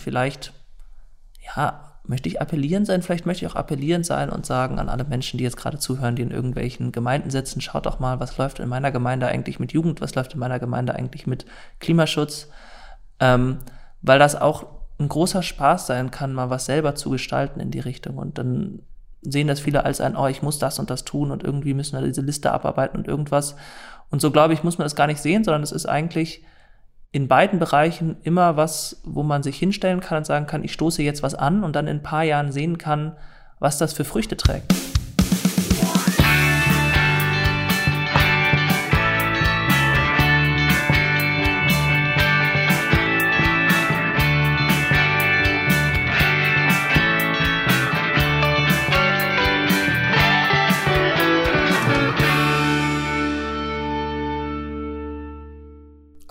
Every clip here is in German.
vielleicht, ja, möchte ich appellierend sein, vielleicht möchte ich auch appellierend sein und sagen an alle Menschen, die jetzt gerade zuhören, die in irgendwelchen Gemeinden sitzen, schaut doch mal, was läuft in meiner Gemeinde eigentlich mit Jugend, was läuft in meiner Gemeinde eigentlich mit Klimaschutz, ähm, weil das auch ein großer Spaß sein kann, mal was selber zu gestalten in die Richtung und dann sehen das viele als ein, oh, ich muss das und das tun und irgendwie müssen wir diese Liste abarbeiten und irgendwas. Und so glaube ich, muss man das gar nicht sehen, sondern es ist eigentlich in beiden Bereichen immer was, wo man sich hinstellen kann und sagen kann, ich stoße jetzt was an und dann in ein paar Jahren sehen kann, was das für Früchte trägt.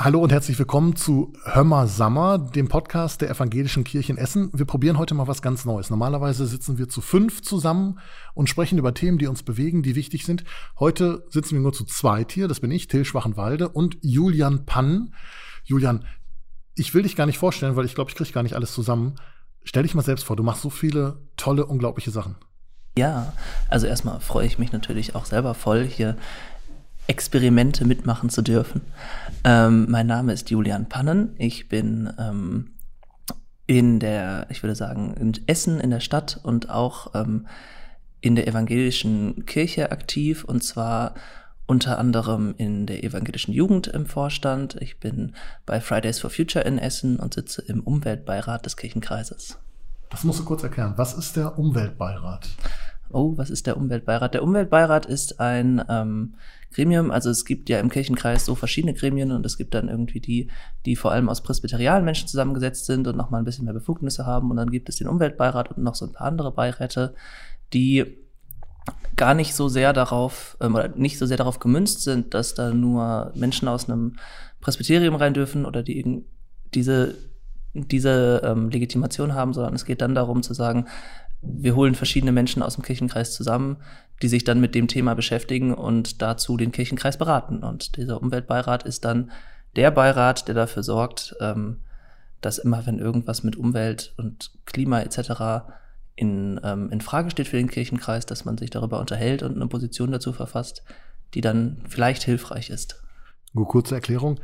Hallo und herzlich willkommen zu Hömmer Sammer, dem Podcast der Evangelischen Kirche in Essen. Wir probieren heute mal was ganz Neues. Normalerweise sitzen wir zu fünf zusammen und sprechen über Themen, die uns bewegen, die wichtig sind. Heute sitzen wir nur zu zweit hier. Das bin ich, Till Schwachenwalde und Julian Pann. Julian, ich will dich gar nicht vorstellen, weil ich glaube, ich kriege gar nicht alles zusammen. Stell dich mal selbst vor, du machst so viele tolle, unglaubliche Sachen. Ja, also erstmal freue ich mich natürlich auch selber voll, hier Experimente mitmachen zu dürfen. Ähm, mein Name ist Julian Pannen. Ich bin ähm, in der, ich würde sagen, in Essen in der Stadt und auch ähm, in der evangelischen Kirche aktiv und zwar unter anderem in der evangelischen Jugend im Vorstand. Ich bin bei Fridays for Future in Essen und sitze im Umweltbeirat des Kirchenkreises. Das musst du kurz erklären. Was ist der Umweltbeirat? Oh, was ist der Umweltbeirat? Der Umweltbeirat ist ein ähm, Gremium. Also es gibt ja im Kirchenkreis so verschiedene Gremien und es gibt dann irgendwie die, die vor allem aus presbyterialen Menschen zusammengesetzt sind und nochmal ein bisschen mehr Befugnisse haben. Und dann gibt es den Umweltbeirat und noch so ein paar andere Beiräte, die gar nicht so sehr darauf, ähm, oder nicht so sehr darauf gemünzt sind, dass da nur Menschen aus einem Presbyterium rein dürfen oder die diese diese ähm, Legitimation haben, sondern es geht dann darum zu sagen, wir holen verschiedene Menschen aus dem Kirchenkreis zusammen, die sich dann mit dem Thema beschäftigen und dazu den Kirchenkreis beraten. Und dieser Umweltbeirat ist dann der Beirat, der dafür sorgt, ähm, dass immer, wenn irgendwas mit Umwelt und Klima etc. In, ähm, in Frage steht für den Kirchenkreis, dass man sich darüber unterhält und eine Position dazu verfasst, die dann vielleicht hilfreich ist. Nur kurze Erklärung.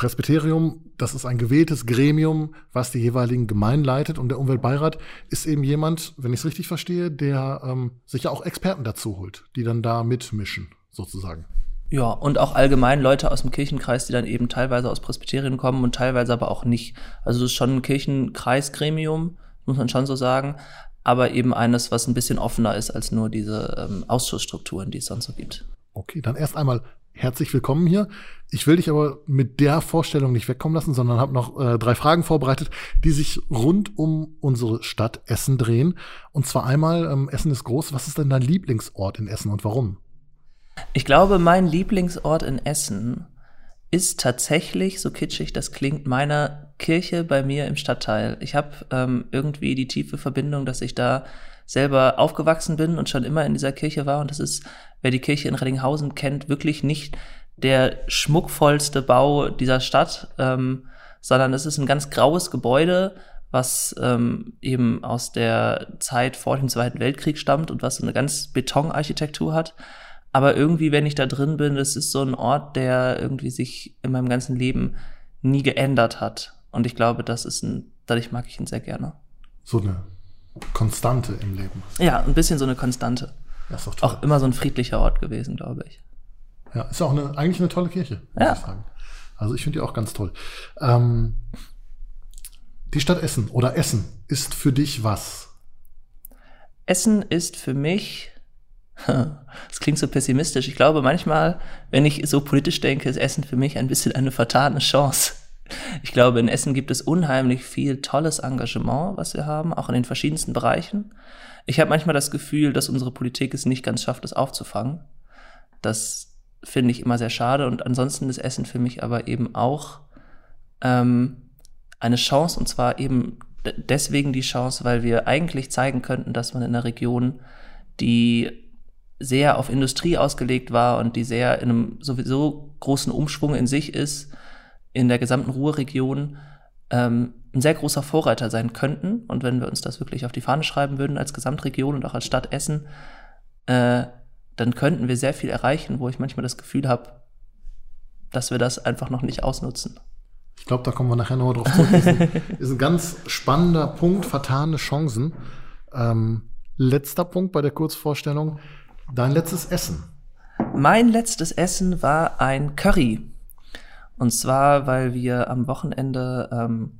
Presbyterium, das ist ein gewähltes Gremium, was die jeweiligen Gemeinden leitet. Und der Umweltbeirat ist eben jemand, wenn ich es richtig verstehe, der ähm, sich ja auch Experten dazu holt, die dann da mitmischen, sozusagen. Ja, und auch allgemein Leute aus dem Kirchenkreis, die dann eben teilweise aus Presbyterien kommen und teilweise aber auch nicht. Also es ist schon ein Kirchenkreisgremium, muss man schon so sagen, aber eben eines, was ein bisschen offener ist als nur diese ähm, Ausschussstrukturen, die es sonst so gibt. Okay, dann erst einmal herzlich willkommen hier. Ich will dich aber mit der Vorstellung nicht wegkommen lassen, sondern habe noch äh, drei Fragen vorbereitet, die sich rund um unsere Stadt Essen drehen. Und zwar einmal, ähm, Essen ist groß. Was ist denn dein Lieblingsort in Essen und warum? Ich glaube, mein Lieblingsort in Essen ist tatsächlich, so kitschig das klingt, meiner Kirche bei mir im Stadtteil. Ich habe ähm, irgendwie die tiefe Verbindung, dass ich da selber aufgewachsen bin und schon immer in dieser Kirche war. Und das ist, wer die Kirche in Reddinghausen kennt, wirklich nicht der schmuckvollste Bau dieser Stadt, ähm, sondern es ist ein ganz graues Gebäude, was ähm, eben aus der Zeit vor dem Zweiten Weltkrieg stammt und was so eine ganz Betonarchitektur hat. Aber irgendwie, wenn ich da drin bin, das ist so ein Ort, der irgendwie sich in meinem ganzen Leben nie geändert hat. Und ich glaube, das ist ein, dadurch mag ich ihn sehr gerne. So eine Konstante im Leben. Ja, ein bisschen so eine Konstante. Das ist doch toll. Auch immer so ein friedlicher Ort gewesen, glaube ich. Ja, ist auch eine, eigentlich eine tolle Kirche, muss ja. ich sagen. Also ich finde die auch ganz toll. Ähm, die Stadt Essen oder Essen ist für dich was? Essen ist für mich, das klingt so pessimistisch, ich glaube manchmal, wenn ich so politisch denke, ist Essen für mich ein bisschen eine vertane Chance. Ich glaube, in Essen gibt es unheimlich viel tolles Engagement, was wir haben, auch in den verschiedensten Bereichen. Ich habe manchmal das Gefühl, dass unsere Politik es nicht ganz schafft, das aufzufangen. Das finde ich immer sehr schade. Und ansonsten ist Essen für mich aber eben auch ähm, eine Chance, und zwar eben deswegen die Chance, weil wir eigentlich zeigen könnten, dass man in einer Region, die sehr auf Industrie ausgelegt war und die sehr in einem sowieso großen Umschwung in sich ist, in der gesamten Ruhrregion ähm, ein sehr großer Vorreiter sein könnten. Und wenn wir uns das wirklich auf die Fahne schreiben würden als Gesamtregion und auch als Stadt Essen, äh, dann könnten wir sehr viel erreichen, wo ich manchmal das Gefühl habe, dass wir das einfach noch nicht ausnutzen. Ich glaube, da kommen wir nachher noch drauf zurück. Das ist ein, ist ein ganz spannender Punkt, vertane Chancen. Ähm, letzter Punkt bei der Kurzvorstellung. Dein letztes Essen. Mein letztes Essen war ein Curry. Und zwar, weil wir am Wochenende ähm,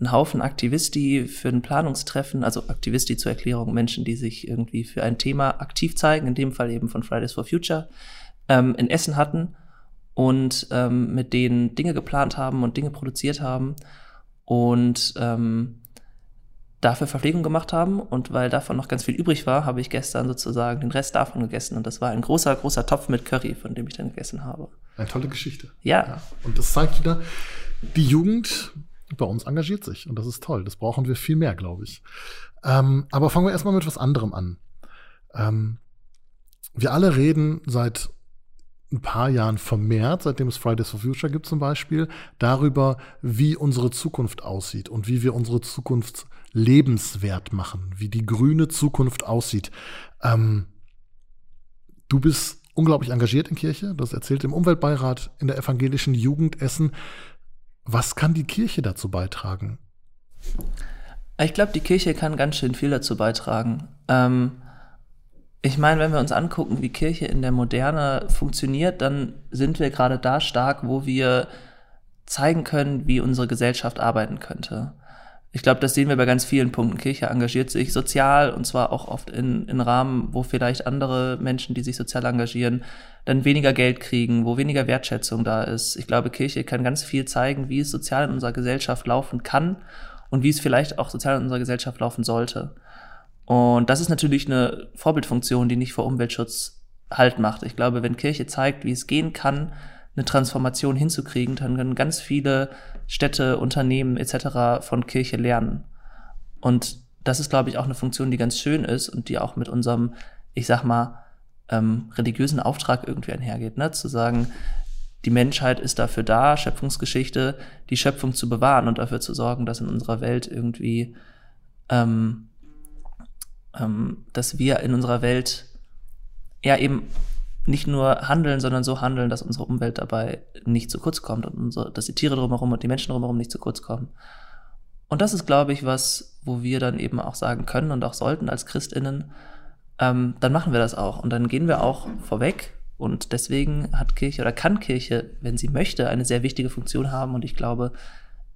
einen Haufen Aktivisti für ein Planungstreffen, also Aktivisti zur Erklärung, Menschen, die sich irgendwie für ein Thema aktiv zeigen, in dem Fall eben von Fridays for Future, ähm, in Essen hatten und ähm, mit denen Dinge geplant haben und Dinge produziert haben und ähm, dafür Verpflegung gemacht haben. Und weil davon noch ganz viel übrig war, habe ich gestern sozusagen den Rest davon gegessen. Und das war ein großer, großer Topf mit Curry, von dem ich dann gegessen habe. Eine tolle Geschichte. Ja. ja. Und das zeigt wieder, die Jugend bei uns engagiert sich und das ist toll. Das brauchen wir viel mehr, glaube ich. Ähm, aber fangen wir erstmal mit was anderem an. Ähm, wir alle reden seit ein paar Jahren vermehrt, seitdem es Fridays for Future gibt zum Beispiel, darüber, wie unsere Zukunft aussieht und wie wir unsere Zukunft lebenswert machen, wie die grüne Zukunft aussieht. Ähm, du bist unglaublich engagiert in Kirche, das erzählt im Umweltbeirat in der evangelischen Jugend Essen. Was kann die Kirche dazu beitragen? Ich glaube, die Kirche kann ganz schön viel dazu beitragen. Ähm, ich meine, wenn wir uns angucken, wie Kirche in der Moderne funktioniert, dann sind wir gerade da stark, wo wir zeigen können, wie unsere Gesellschaft arbeiten könnte. Ich glaube, das sehen wir bei ganz vielen Punkten. Kirche engagiert sich sozial und zwar auch oft in, in Rahmen, wo vielleicht andere Menschen, die sich sozial engagieren, dann weniger Geld kriegen, wo weniger Wertschätzung da ist. Ich glaube, Kirche kann ganz viel zeigen, wie es sozial in unserer Gesellschaft laufen kann und wie es vielleicht auch sozial in unserer Gesellschaft laufen sollte. Und das ist natürlich eine Vorbildfunktion, die nicht vor Umweltschutz Halt macht. Ich glaube, wenn Kirche zeigt, wie es gehen kann, eine Transformation hinzukriegen, dann können ganz viele Städte, Unternehmen etc. von Kirche lernen. Und das ist, glaube ich, auch eine Funktion, die ganz schön ist und die auch mit unserem, ich sag mal, ähm, religiösen Auftrag irgendwie einhergeht, ne? zu sagen, die Menschheit ist dafür da, Schöpfungsgeschichte, die Schöpfung zu bewahren und dafür zu sorgen, dass in unserer Welt irgendwie, ähm, ähm, dass wir in unserer Welt ja eben nicht nur handeln, sondern so handeln, dass unsere Umwelt dabei nicht zu kurz kommt und unsere, dass die Tiere drumherum und die Menschen drumherum nicht zu kurz kommen. Und das ist, glaube ich, was, wo wir dann eben auch sagen können und auch sollten als ChristInnen, ähm, dann machen wir das auch. Und dann gehen wir auch vorweg. Und deswegen hat Kirche oder kann Kirche, wenn sie möchte, eine sehr wichtige Funktion haben. Und ich glaube,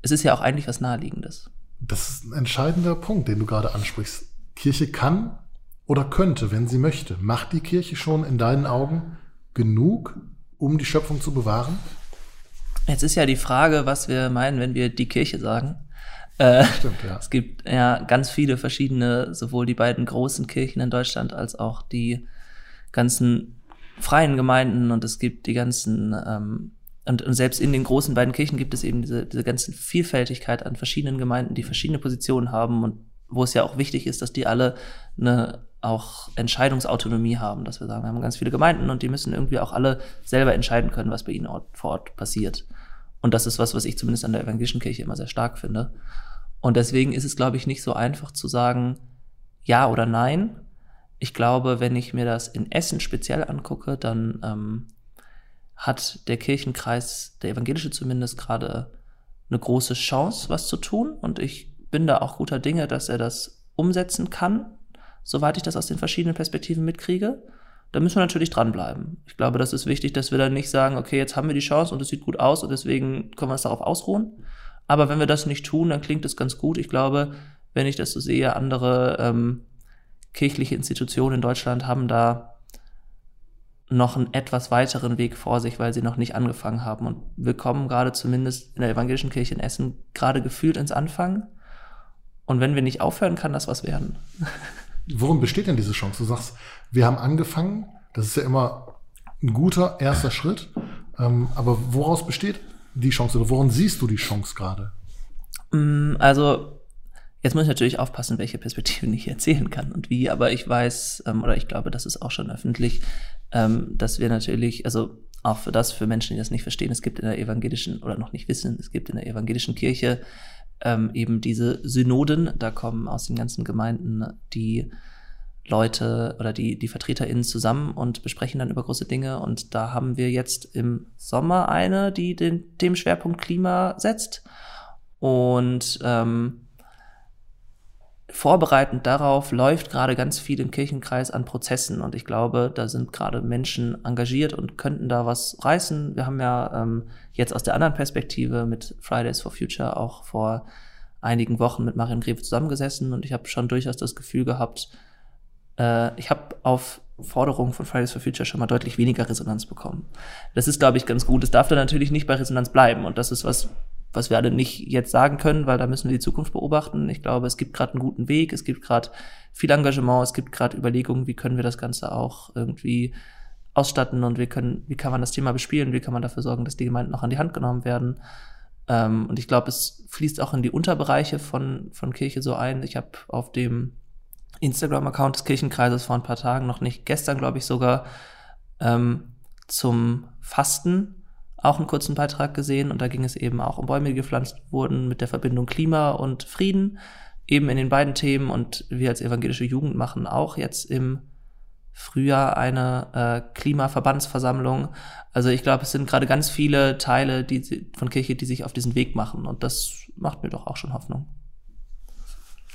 es ist ja auch eigentlich was Naheliegendes. Das ist ein entscheidender Punkt, den du gerade ansprichst. Kirche kann oder könnte, wenn sie möchte. Macht die Kirche schon in deinen Augen genug, um die Schöpfung zu bewahren? Jetzt ist ja die Frage, was wir meinen, wenn wir die Kirche sagen. Äh, Stimmt, ja. Es gibt ja ganz viele verschiedene, sowohl die beiden großen Kirchen in Deutschland als auch die ganzen freien Gemeinden und es gibt die ganzen ähm, und, und selbst in den großen beiden Kirchen gibt es eben diese, diese ganze Vielfältigkeit an verschiedenen Gemeinden, die verschiedene Positionen haben und wo es ja auch wichtig ist, dass die alle eine auch Entscheidungsautonomie haben, dass wir sagen, wir haben ganz viele Gemeinden und die müssen irgendwie auch alle selber entscheiden können, was bei ihnen vor Ort passiert. Und das ist was, was ich zumindest an der evangelischen Kirche immer sehr stark finde. Und deswegen ist es, glaube ich, nicht so einfach zu sagen, ja oder nein. Ich glaube, wenn ich mir das in Essen speziell angucke, dann ähm, hat der Kirchenkreis, der evangelische zumindest, gerade eine große Chance, was zu tun. Und ich bin da auch guter Dinge, dass er das umsetzen kann soweit ich das aus den verschiedenen Perspektiven mitkriege. Da müssen wir natürlich dranbleiben. Ich glaube, das ist wichtig, dass wir dann nicht sagen, okay, jetzt haben wir die Chance und es sieht gut aus und deswegen können wir uns darauf ausruhen. Aber wenn wir das nicht tun, dann klingt das ganz gut. Ich glaube, wenn ich das so sehe, andere ähm, kirchliche Institutionen in Deutschland haben da noch einen etwas weiteren Weg vor sich, weil sie noch nicht angefangen haben. Und wir kommen gerade zumindest in der evangelischen Kirche in Essen gerade gefühlt ins Anfangen. Und wenn wir nicht aufhören, kann das was werden. Worin besteht denn diese Chance? Du sagst, wir haben angefangen, das ist ja immer ein guter erster Schritt, ähm, aber woraus besteht die Chance oder worin siehst du die Chance gerade? Mm, also Jetzt muss ich natürlich aufpassen, welche Perspektiven ich erzählen kann und wie, aber ich weiß, ähm, oder ich glaube, das ist auch schon öffentlich, ähm, dass wir natürlich, also auch für das, für Menschen, die das nicht verstehen, es gibt in der evangelischen, oder noch nicht wissen, es gibt in der evangelischen Kirche ähm, eben diese Synoden, da kommen aus den ganzen Gemeinden die Leute oder die, die VertreterInnen zusammen und besprechen dann über große Dinge. Und da haben wir jetzt im Sommer eine, die den Themenschwerpunkt Klima setzt. Und ähm, vorbereitend darauf läuft gerade ganz viel im Kirchenkreis an Prozessen und ich glaube, da sind gerade Menschen engagiert und könnten da was reißen. Wir haben ja ähm, jetzt aus der anderen Perspektive mit Fridays for Future auch vor einigen Wochen mit Marion Greve zusammengesessen und ich habe schon durchaus das Gefühl gehabt, äh, ich habe auf Forderungen von Fridays for Future schon mal deutlich weniger Resonanz bekommen. Das ist, glaube ich, ganz gut. Es darf dann natürlich nicht bei Resonanz bleiben und das ist was, was wir alle nicht jetzt sagen können, weil da müssen wir die Zukunft beobachten. Ich glaube, es gibt gerade einen guten Weg, es gibt gerade viel Engagement, es gibt gerade Überlegungen, wie können wir das Ganze auch irgendwie ausstatten und wie können, wie kann man das Thema bespielen, wie kann man dafür sorgen, dass die Gemeinden noch an die Hand genommen werden. Ähm, und ich glaube, es fließt auch in die Unterbereiche von, von Kirche so ein. Ich habe auf dem Instagram-Account des Kirchenkreises vor ein paar Tagen, noch nicht gestern, glaube ich sogar, ähm, zum Fasten auch einen kurzen Beitrag gesehen und da ging es eben auch um Bäume, die gepflanzt wurden mit der Verbindung Klima und Frieden, eben in den beiden Themen und wir als evangelische Jugend machen auch jetzt im Frühjahr eine äh, Klimaverbandsversammlung. Also ich glaube, es sind gerade ganz viele Teile die, von Kirche, die sich auf diesen Weg machen und das macht mir doch auch schon Hoffnung.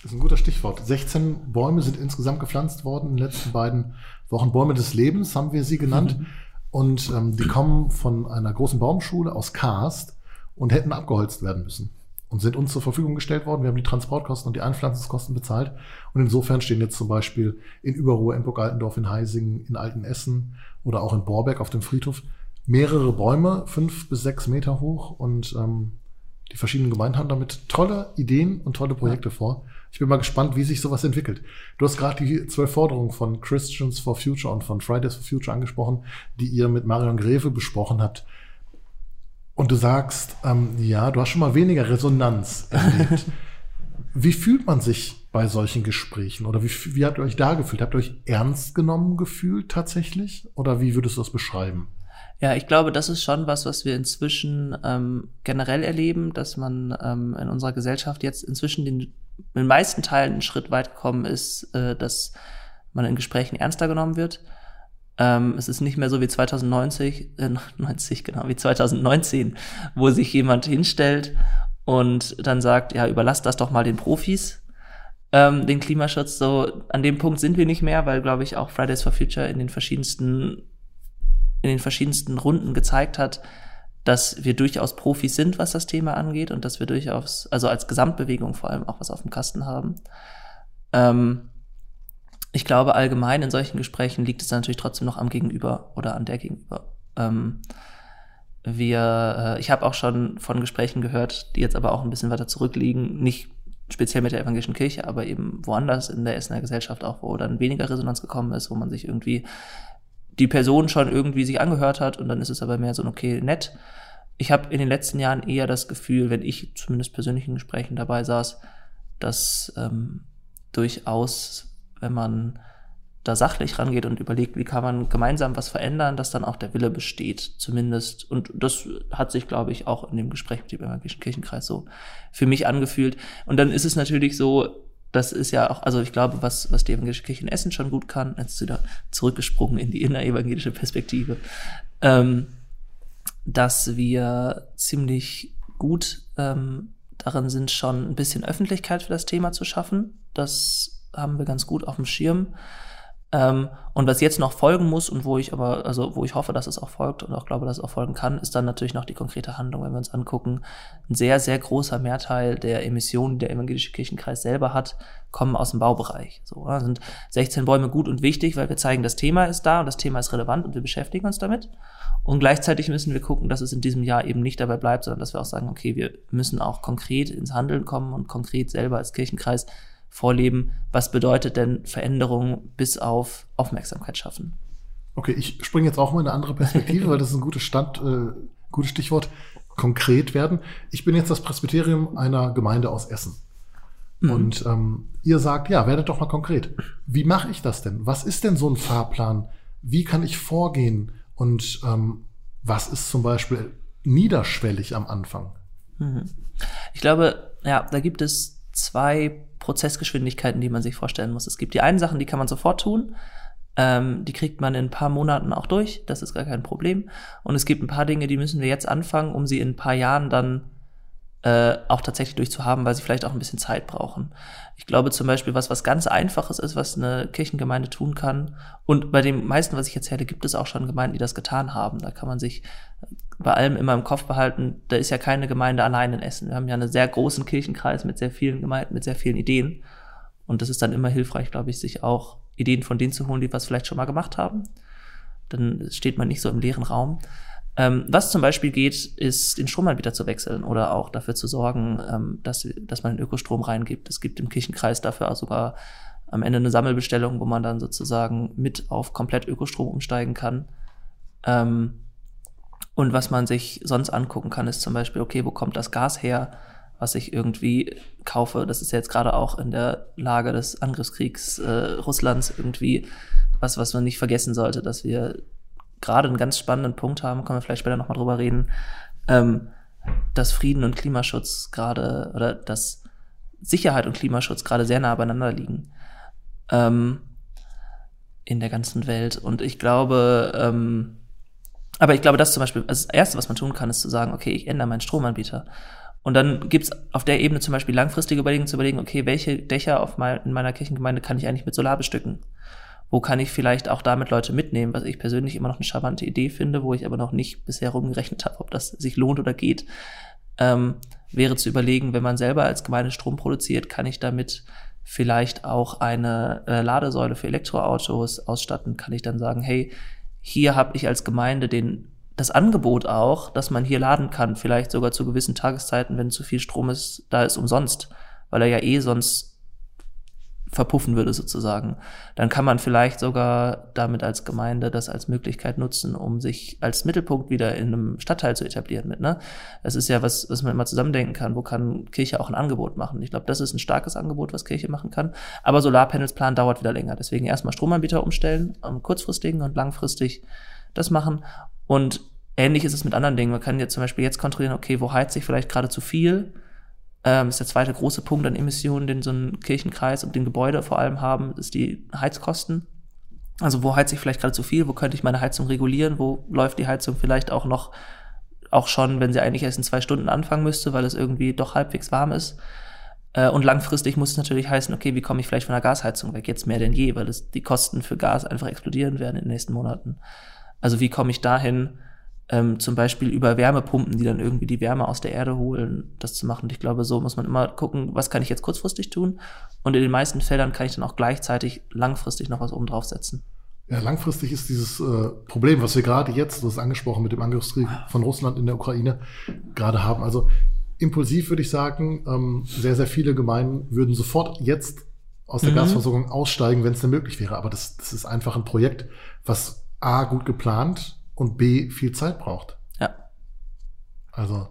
Das ist ein guter Stichwort. 16 Bäume sind insgesamt gepflanzt worden in den letzten beiden Wochen. Bäume des Lebens haben wir sie genannt. Mhm. Und ähm, die kommen von einer großen Baumschule aus Karst und hätten abgeholzt werden müssen und sind uns zur Verfügung gestellt worden. Wir haben die Transportkosten und die Einpflanzungskosten bezahlt. Und insofern stehen jetzt zum Beispiel in Überruhr, in Burg-Altendorf, in Heisingen, in Altenessen oder auch in Borbeck auf dem Friedhof mehrere Bäume, fünf bis sechs Meter hoch. Und ähm, die verschiedenen Gemeinden haben damit tolle Ideen und tolle Projekte vor. Ich bin mal gespannt, wie sich sowas entwickelt. Du hast gerade die zwölf Forderungen von Christians for Future und von Fridays for Future angesprochen, die ihr mit Marion Greve besprochen habt. Und du sagst, ähm, ja, du hast schon mal weniger Resonanz erlebt. wie fühlt man sich bei solchen Gesprächen? Oder wie, wie habt ihr euch da gefühlt? Habt ihr euch ernst genommen gefühlt tatsächlich? Oder wie würdest du das beschreiben? Ja, ich glaube, das ist schon was, was wir inzwischen ähm, generell erleben, dass man ähm, in unserer Gesellschaft jetzt inzwischen den, in den meisten Teilen einen Schritt weit gekommen ist, äh, dass man in Gesprächen ernster genommen wird. Ähm, es ist nicht mehr so wie 2090, äh, 90, genau, wie 2019, wo sich jemand hinstellt und dann sagt, ja, überlasst das doch mal den Profis, ähm, den Klimaschutz. So, an dem Punkt sind wir nicht mehr, weil, glaube ich, auch Fridays for Future in den verschiedensten in den verschiedensten Runden gezeigt hat, dass wir durchaus Profis sind, was das Thema angeht und dass wir durchaus, also als Gesamtbewegung vor allem auch was auf dem Kasten haben. Ähm, ich glaube, allgemein in solchen Gesprächen liegt es natürlich trotzdem noch am Gegenüber oder an der Gegenüber. Ähm, wir, äh, ich habe auch schon von Gesprächen gehört, die jetzt aber auch ein bisschen weiter zurückliegen, nicht speziell mit der evangelischen Kirche, aber eben woanders in der Essener Gesellschaft auch, wo dann weniger Resonanz gekommen ist, wo man sich irgendwie die Person schon irgendwie sich angehört hat und dann ist es aber mehr so, okay, nett. Ich habe in den letzten Jahren eher das Gefühl, wenn ich zumindest persönlichen Gesprächen dabei saß, dass ähm, durchaus, wenn man da sachlich rangeht und überlegt, wie kann man gemeinsam was verändern, dass dann auch der Wille besteht, zumindest. Und das hat sich, glaube ich, auch in dem Gespräch mit dem evangelischen Kirchenkreis so für mich angefühlt. Und dann ist es natürlich so, das ist ja auch, also ich glaube, was, was die evangelische Kirche in Essen schon gut kann, jetzt wieder zurückgesprungen in die innerevangelische Perspektive, ähm, dass wir ziemlich gut ähm, darin sind, schon ein bisschen Öffentlichkeit für das Thema zu schaffen. Das haben wir ganz gut auf dem Schirm. Ähm, und was jetzt noch folgen muss und wo ich aber, also wo ich hoffe, dass es auch folgt und auch glaube, dass es auch folgen kann, ist dann natürlich noch die konkrete Handlung, wenn wir uns angucken. Ein sehr, sehr großer Mehrteil der Emissionen, die der evangelische Kirchenkreis selber hat, kommen aus dem Baubereich. So da sind 16 Bäume gut und wichtig, weil wir zeigen, das Thema ist da und das Thema ist relevant und wir beschäftigen uns damit. Und gleichzeitig müssen wir gucken, dass es in diesem Jahr eben nicht dabei bleibt, sondern dass wir auch sagen, okay, wir müssen auch konkret ins Handeln kommen und konkret selber als Kirchenkreis vorleben. Was bedeutet denn Veränderung bis auf Aufmerksamkeit schaffen? Okay, ich springe jetzt auch mal in eine andere Perspektive, weil das ist ein gutes Stand, äh, gutes Stichwort. Konkret werden. Ich bin jetzt das Presbyterium einer Gemeinde aus Essen. Mhm. Und ähm, ihr sagt, ja, werdet doch mal konkret. Wie mache ich das denn? Was ist denn so ein Fahrplan? Wie kann ich vorgehen? Und ähm, was ist zum Beispiel niederschwellig am Anfang? Mhm. Ich glaube, ja, da gibt es zwei Prozessgeschwindigkeiten, die man sich vorstellen muss. Es gibt die einen Sachen, die kann man sofort tun. Ähm, die kriegt man in ein paar Monaten auch durch. Das ist gar kein Problem. Und es gibt ein paar Dinge, die müssen wir jetzt anfangen, um sie in ein paar Jahren dann äh, auch tatsächlich durchzuhaben, weil sie vielleicht auch ein bisschen Zeit brauchen. Ich glaube zum Beispiel, was was ganz Einfaches ist, was eine Kirchengemeinde tun kann. Und bei dem meisten, was ich erzähle, gibt es auch schon Gemeinden, die das getan haben. Da kann man sich bei allem immer im Kopf behalten, da ist ja keine Gemeinde allein in Essen. Wir haben ja einen sehr großen Kirchenkreis mit sehr vielen Gemeinden, mit sehr vielen Ideen. Und das ist dann immer hilfreich, glaube ich, sich auch Ideen von denen zu holen, die was vielleicht schon mal gemacht haben. Dann steht man nicht so im leeren Raum. Ähm, was zum Beispiel geht, ist den Stromanbieter zu wechseln oder auch dafür zu sorgen, ähm, dass, dass man Ökostrom reingibt. Es gibt im Kirchenkreis dafür auch sogar am Ende eine Sammelbestellung, wo man dann sozusagen mit auf komplett Ökostrom umsteigen kann. Ähm, und was man sich sonst angucken kann, ist zum Beispiel, okay, wo kommt das Gas her, was ich irgendwie kaufe? Das ist jetzt gerade auch in der Lage des Angriffskriegs äh, Russlands irgendwie was, was man nicht vergessen sollte, dass wir gerade einen ganz spannenden Punkt haben, können wir vielleicht später nochmal drüber reden, ähm, dass Frieden und Klimaschutz gerade oder dass Sicherheit und Klimaschutz gerade sehr nah beieinander liegen ähm, in der ganzen Welt. Und ich glaube, ähm, aber ich glaube, das zum Beispiel, also das Erste, was man tun kann, ist zu sagen, okay, ich ändere meinen Stromanbieter. Und dann gibt's auf der Ebene zum Beispiel langfristige Überlegungen zu überlegen, okay, welche Dächer auf mein, in meiner Kirchengemeinde kann ich eigentlich mit Solar bestücken? Wo kann ich vielleicht auch damit Leute mitnehmen, was ich persönlich immer noch eine charmante Idee finde, wo ich aber noch nicht bisher rumgerechnet habe, ob das sich lohnt oder geht, ähm, wäre zu überlegen, wenn man selber als Gemeinde Strom produziert, kann ich damit vielleicht auch eine äh, Ladesäule für Elektroautos ausstatten, kann ich dann sagen, hey, hier habe ich als Gemeinde den das Angebot auch, dass man hier laden kann, vielleicht sogar zu gewissen Tageszeiten, wenn zu viel Strom ist, da ist umsonst, weil er ja eh sonst verpuffen würde sozusagen. Dann kann man vielleicht sogar damit als Gemeinde das als Möglichkeit nutzen, um sich als Mittelpunkt wieder in einem Stadtteil zu etablieren mit. Ne? Es ist ja was, was man immer zusammendenken kann. Wo kann Kirche auch ein Angebot machen? Ich glaube, das ist ein starkes Angebot, was Kirche machen kann. Aber Solarpanels plan dauert wieder länger. Deswegen erstmal Stromanbieter umstellen, am kurzfristigen und langfristig das machen. Und ähnlich ist es mit anderen Dingen. Man kann jetzt zum Beispiel jetzt kontrollieren, okay, wo heizt sich vielleicht gerade zu viel? Ähm, ist der zweite große Punkt an Emissionen, den so ein Kirchenkreis und den Gebäude vor allem haben, ist die Heizkosten. Also wo heizt sich vielleicht gerade zu viel, wo könnte ich meine Heizung regulieren, wo läuft die Heizung vielleicht auch noch, auch schon, wenn sie eigentlich erst in zwei Stunden anfangen müsste, weil es irgendwie doch halbwegs warm ist. Äh, und langfristig muss es natürlich heißen, okay, wie komme ich vielleicht von der Gasheizung weg? Jetzt mehr denn je, weil es die Kosten für Gas einfach explodieren werden in den nächsten Monaten. Also wie komme ich dahin, ähm, zum Beispiel über Wärmepumpen, die dann irgendwie die Wärme aus der Erde holen, das zu machen. Und ich glaube, so muss man immer gucken, was kann ich jetzt kurzfristig tun? Und in den meisten Fällen kann ich dann auch gleichzeitig langfristig noch was oben draufsetzen. Ja, langfristig ist dieses äh, Problem, was wir gerade jetzt, du hast angesprochen mit dem Angriffskrieg von Russland in der Ukraine, gerade haben. Also impulsiv würde ich sagen, ähm, sehr, sehr viele Gemeinden würden sofort jetzt aus der mhm. Gasversorgung aussteigen, wenn es denn möglich wäre. Aber das, das ist einfach ein Projekt, was A, gut geplant und B viel Zeit braucht. Ja. Also.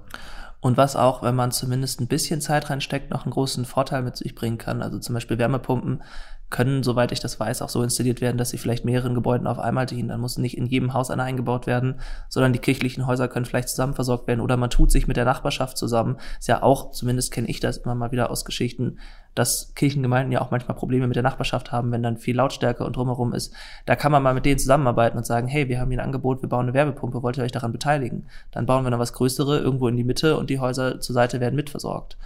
Und was auch, wenn man zumindest ein bisschen Zeit reinsteckt, noch einen großen Vorteil mit sich bringen kann. Also zum Beispiel Wärmepumpen können, soweit ich das weiß, auch so installiert werden, dass sie vielleicht mehreren Gebäuden auf einmal dienen. Dann muss nicht in jedem Haus eine eingebaut werden, sondern die kirchlichen Häuser können vielleicht zusammen versorgt werden oder man tut sich mit der Nachbarschaft zusammen. Ist ja auch, zumindest kenne ich das immer mal wieder aus Geschichten, dass Kirchengemeinden ja auch manchmal Probleme mit der Nachbarschaft haben, wenn dann viel Lautstärke und drumherum ist. Da kann man mal mit denen zusammenarbeiten und sagen, hey, wir haben hier ein Angebot, wir bauen eine Werbepumpe, wollt ihr euch daran beteiligen? Dann bauen wir noch was Größere irgendwo in die Mitte und die Häuser zur Seite werden mitversorgt.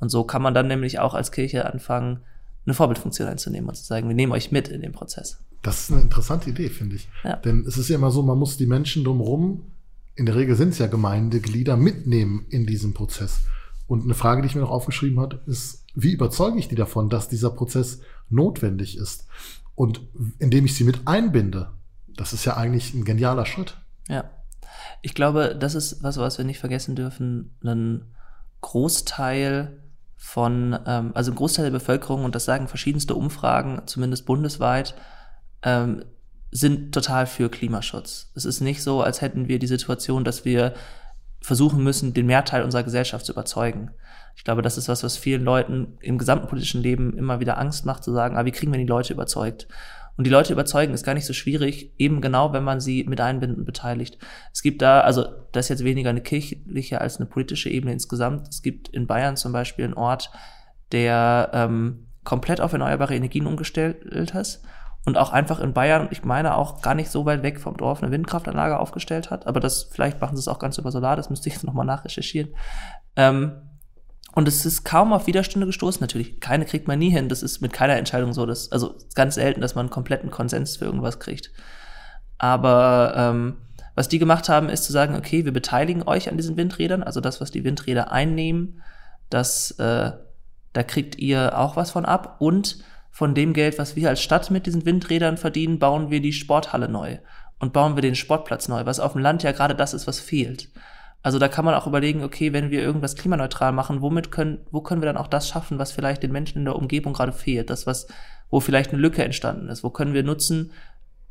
Und so kann man dann nämlich auch als Kirche anfangen, eine Vorbildfunktion einzunehmen und zu sagen, wir nehmen euch mit in den Prozess. Das ist eine interessante Idee, finde ich. Ja. Denn es ist ja immer so, man muss die Menschen drumherum, in der Regel sind es ja Gemeindeglieder, mitnehmen in diesem Prozess. Und eine Frage, die ich mir noch aufgeschrieben habe, ist, wie überzeuge ich die davon, dass dieser Prozess notwendig ist? Und indem ich sie mit einbinde, das ist ja eigentlich ein genialer Schritt. Ja. Ich glaube, das ist was, was wir nicht vergessen dürfen. Ein Großteil von, ähm, also ein Großteil der Bevölkerung, und das sagen verschiedenste Umfragen, zumindest bundesweit, ähm, sind total für Klimaschutz. Es ist nicht so, als hätten wir die Situation, dass wir versuchen müssen, den Mehrteil unserer Gesellschaft zu überzeugen. Ich glaube, das ist was, was vielen Leuten im gesamten politischen Leben immer wieder Angst macht, zu sagen, ah, wie kriegen wir die Leute überzeugt? Und die Leute überzeugen ist gar nicht so schwierig, eben genau, wenn man sie mit einbinden beteiligt. Es gibt da, also das ist jetzt weniger eine kirchliche als eine politische Ebene insgesamt. Es gibt in Bayern zum Beispiel einen Ort, der ähm, komplett auf erneuerbare Energien umgestellt ist und auch einfach in Bayern, ich meine auch gar nicht so weit weg vom Dorf, eine Windkraftanlage aufgestellt hat. Aber das, vielleicht machen sie es auch ganz über Solar, das müsste ich jetzt nochmal nachrecherchieren. Ähm, und es ist kaum auf Widerstände gestoßen. Natürlich, keine kriegt man nie hin. Das ist mit keiner Entscheidung so. Dass, also ganz selten, dass man einen kompletten Konsens für irgendwas kriegt. Aber ähm, was die gemacht haben, ist zu sagen, okay, wir beteiligen euch an diesen Windrädern. Also das, was die Windräder einnehmen, das, äh, da kriegt ihr auch was von ab. Und von dem Geld, was wir als Stadt mit diesen Windrädern verdienen, bauen wir die Sporthalle neu und bauen wir den Sportplatz neu, was auf dem Land ja gerade das ist, was fehlt. Also da kann man auch überlegen, okay, wenn wir irgendwas klimaneutral machen, womit können, wo können wir dann auch das schaffen, was vielleicht den Menschen in der Umgebung gerade fehlt, das was, wo vielleicht eine Lücke entstanden ist, wo können wir nutzen,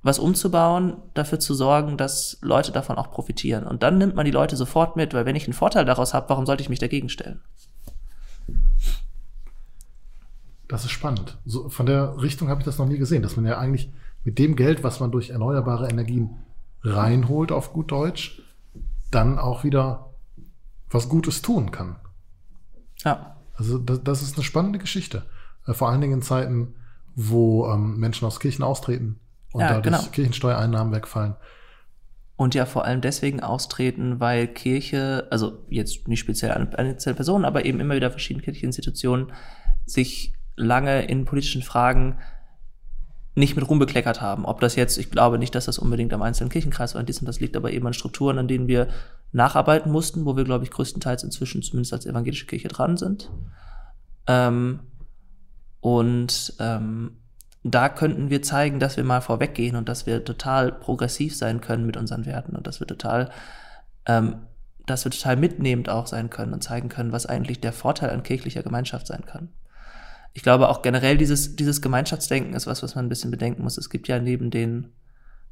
was umzubauen, dafür zu sorgen, dass Leute davon auch profitieren. Und dann nimmt man die Leute sofort mit, weil wenn ich einen Vorteil daraus habe, warum sollte ich mich dagegen stellen? Das ist spannend. So, von der Richtung habe ich das noch nie gesehen, dass man ja eigentlich mit dem Geld, was man durch erneuerbare Energien reinholt, auf gut Deutsch, dann auch wieder was Gutes tun kann. Ja. Also das, das ist eine spannende Geschichte. Äh, vor allen Dingen in Zeiten, wo ähm, Menschen aus Kirchen austreten und ja, dadurch genau. Kirchensteuereinnahmen wegfallen. Und ja vor allem deswegen austreten, weil Kirche, also jetzt nicht speziell eine einzelne Person, aber eben immer wieder verschiedene kirchliche Institutionen sich lange in politischen Fragen nicht mit Ruhm bekleckert haben. Ob das jetzt, ich glaube nicht, dass das unbedingt am einzelnen Kirchenkreis oder dies und das liegt, aber eben an Strukturen, an denen wir nacharbeiten mussten, wo wir, glaube ich, größtenteils inzwischen zumindest als evangelische Kirche dran sind. Ähm, und ähm, da könnten wir zeigen, dass wir mal vorweggehen und dass wir total progressiv sein können mit unseren Werten und dass wir total, ähm, dass wir total mitnehmend auch sein können und zeigen können, was eigentlich der Vorteil an kirchlicher Gemeinschaft sein kann ich glaube auch generell dieses, dieses Gemeinschaftsdenken ist was, was man ein bisschen bedenken muss. Es gibt ja neben den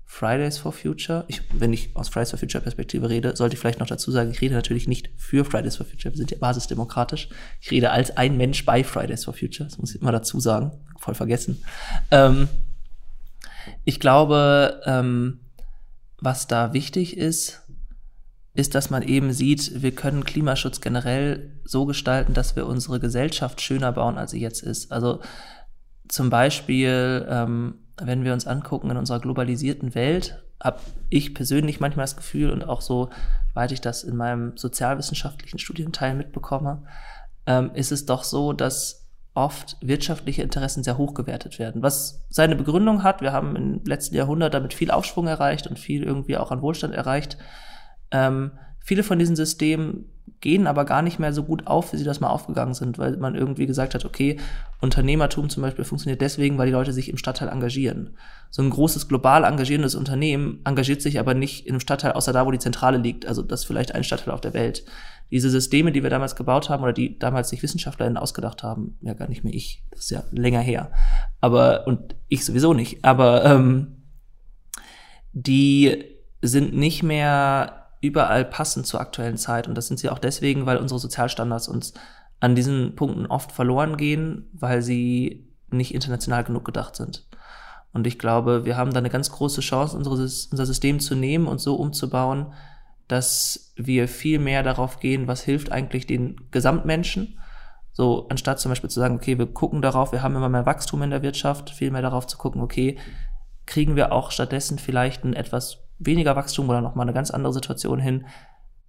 Fridays for Future, ich, wenn ich aus Fridays for Future Perspektive rede, sollte ich vielleicht noch dazu sagen, ich rede natürlich nicht für Fridays for Future, wir sind ja basisdemokratisch. Ich rede als ein Mensch bei Fridays for Future, das muss ich immer dazu sagen, voll vergessen. Ähm, ich glaube, ähm, was da wichtig ist, ist, dass man eben sieht, wir können Klimaschutz generell so gestalten, dass wir unsere Gesellschaft schöner bauen, als sie jetzt ist. Also zum Beispiel, ähm, wenn wir uns angucken in unserer globalisierten Welt, habe ich persönlich manchmal das Gefühl und auch so, weit ich das in meinem sozialwissenschaftlichen Studienteil mitbekomme, ähm, ist es doch so, dass oft wirtschaftliche Interessen sehr hoch gewertet werden. Was seine Begründung hat, wir haben im letzten Jahrhundert damit viel Aufschwung erreicht und viel irgendwie auch an Wohlstand erreicht. Ähm, viele von diesen Systemen gehen aber gar nicht mehr so gut auf, wie sie das mal aufgegangen sind, weil man irgendwie gesagt hat, okay, Unternehmertum zum Beispiel funktioniert deswegen, weil die Leute sich im Stadtteil engagieren. So ein großes global engagierendes Unternehmen engagiert sich aber nicht in einem Stadtteil, außer da, wo die Zentrale liegt. Also das ist vielleicht ein Stadtteil auf der Welt. Diese Systeme, die wir damals gebaut haben oder die damals sich WissenschaftlerInnen ausgedacht haben, ja gar nicht mehr ich, das ist ja länger her. Aber, und ich sowieso nicht, aber ähm, die sind nicht mehr überall passend zur aktuellen Zeit. Und das sind sie auch deswegen, weil unsere Sozialstandards uns an diesen Punkten oft verloren gehen, weil sie nicht international genug gedacht sind. Und ich glaube, wir haben da eine ganz große Chance, unser System zu nehmen und so umzubauen, dass wir viel mehr darauf gehen, was hilft eigentlich den Gesamtmenschen. So, anstatt zum Beispiel zu sagen, okay, wir gucken darauf, wir haben immer mehr Wachstum in der Wirtschaft, viel mehr darauf zu gucken, okay, kriegen wir auch stattdessen vielleicht ein etwas weniger Wachstum oder nochmal eine ganz andere Situation hin,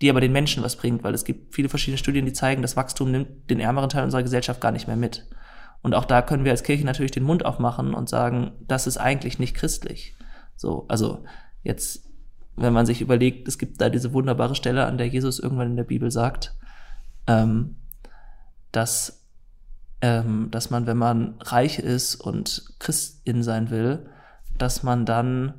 die aber den Menschen was bringt, weil es gibt viele verschiedene Studien, die zeigen, dass Wachstum nimmt den ärmeren Teil unserer Gesellschaft gar nicht mehr mit. Und auch da können wir als Kirche natürlich den Mund aufmachen und sagen, das ist eigentlich nicht christlich. So, also jetzt, wenn man sich überlegt, es gibt da diese wunderbare Stelle, an der Jesus irgendwann in der Bibel sagt, ähm, dass, ähm, dass man, wenn man reich ist und Christin sein will, dass man dann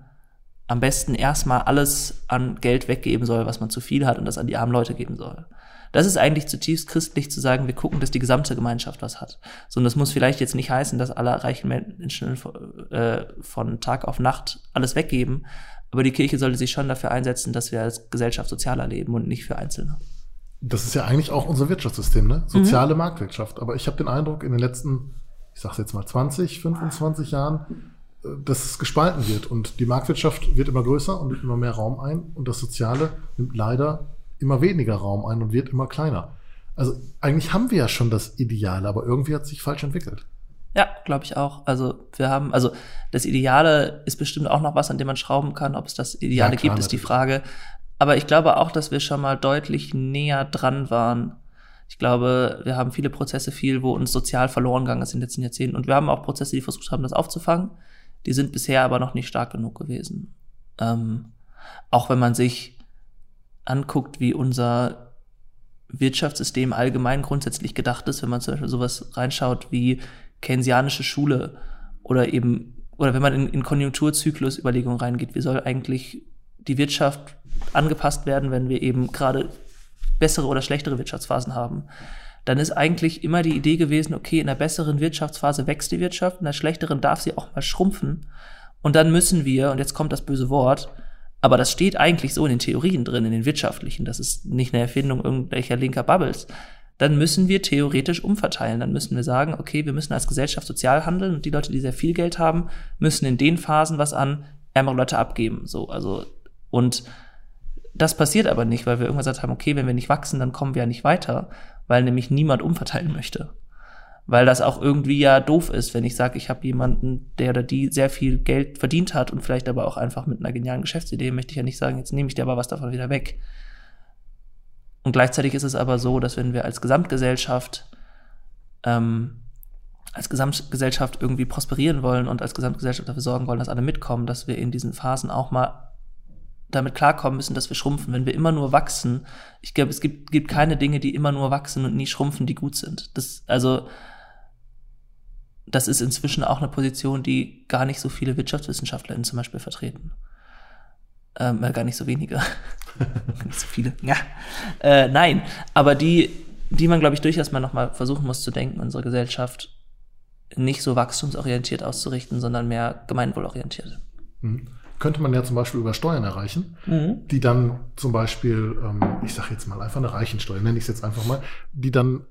am besten erstmal alles an Geld weggeben soll, was man zu viel hat und das an die armen Leute geben soll. Das ist eigentlich zutiefst christlich zu sagen, wir gucken, dass die gesamte Gemeinschaft was hat. So, und das muss vielleicht jetzt nicht heißen, dass alle reichen Menschen äh, von Tag auf Nacht alles weggeben, aber die Kirche sollte sich schon dafür einsetzen, dass wir als Gesellschaft sozialer leben und nicht für Einzelne. Das ist ja eigentlich auch unser Wirtschaftssystem, ne? Soziale mhm. Marktwirtschaft. Aber ich habe den Eindruck, in den letzten, ich sag's jetzt mal 20, 25 Jahren dass es gespalten wird und die Marktwirtschaft wird immer größer und nimmt immer mehr Raum ein und das Soziale nimmt leider immer weniger Raum ein und wird immer kleiner. Also eigentlich haben wir ja schon das Ideale, aber irgendwie hat sich falsch entwickelt. Ja, glaube ich auch. Also wir haben, also das Ideale ist bestimmt auch noch was, an dem man schrauben kann. Ob es das Ideale ja, klar, gibt, ist die Frage. Aber ich glaube auch, dass wir schon mal deutlich näher dran waren. Ich glaube, wir haben viele Prozesse viel, wo uns sozial verloren gegangen ist in den letzten Jahrzehnten. Und wir haben auch Prozesse, die versucht haben, das aufzufangen. Die sind bisher aber noch nicht stark genug gewesen. Ähm, auch wenn man sich anguckt, wie unser Wirtschaftssystem allgemein grundsätzlich gedacht ist, wenn man zum Beispiel sowas reinschaut wie keynesianische Schule oder eben, oder wenn man in, in Konjunkturzyklusüberlegungen reingeht, wie soll eigentlich die Wirtschaft angepasst werden, wenn wir eben gerade bessere oder schlechtere Wirtschaftsphasen haben, dann ist eigentlich immer die Idee gewesen, okay, in der besseren Wirtschaftsphase wächst die Wirtschaft, in der schlechteren darf sie auch mal schrumpfen. Und dann müssen wir, und jetzt kommt das böse Wort, aber das steht eigentlich so in den Theorien drin, in den wirtschaftlichen, das ist nicht eine Erfindung irgendwelcher linker Bubbles. Dann müssen wir theoretisch umverteilen. Dann müssen wir sagen, okay, wir müssen als Gesellschaft sozial handeln und die Leute, die sehr viel Geld haben, müssen in den Phasen was an ärmere Leute abgeben. So, also, und das passiert aber nicht, weil wir irgendwann gesagt haben, okay, wenn wir nicht wachsen, dann kommen wir ja nicht weiter, weil nämlich niemand umverteilen möchte. Weil das auch irgendwie ja doof ist, wenn ich sage, ich habe jemanden, der oder die sehr viel Geld verdient hat und vielleicht aber auch einfach mit einer genialen Geschäftsidee, möchte ich ja nicht sagen, jetzt nehme ich dir aber was davon wieder weg. Und gleichzeitig ist es aber so, dass wenn wir als Gesamtgesellschaft ähm, als Gesamtgesellschaft irgendwie prosperieren wollen und als Gesamtgesellschaft dafür sorgen wollen, dass alle mitkommen, dass wir in diesen Phasen auch mal damit klarkommen müssen, dass wir schrumpfen. Wenn wir immer nur wachsen, ich glaube, es gibt, gibt keine Dinge, die immer nur wachsen und nie schrumpfen, die gut sind. Das, also, das ist inzwischen auch eine Position, die gar nicht so viele WirtschaftswissenschaftlerInnen zum Beispiel vertreten. Ähm, äh, gar nicht so wenige. nicht so viele. Ja. Äh, nein, aber die, die man, glaube ich, durchaus mal nochmal versuchen muss zu denken, unsere Gesellschaft nicht so wachstumsorientiert auszurichten, sondern mehr gemeinwohlorientiert. Mhm könnte man ja zum Beispiel über Steuern erreichen, mhm. die dann zum Beispiel, ähm, ich sage jetzt mal einfach eine Reichensteuer, nenne ich es jetzt einfach mal, die dann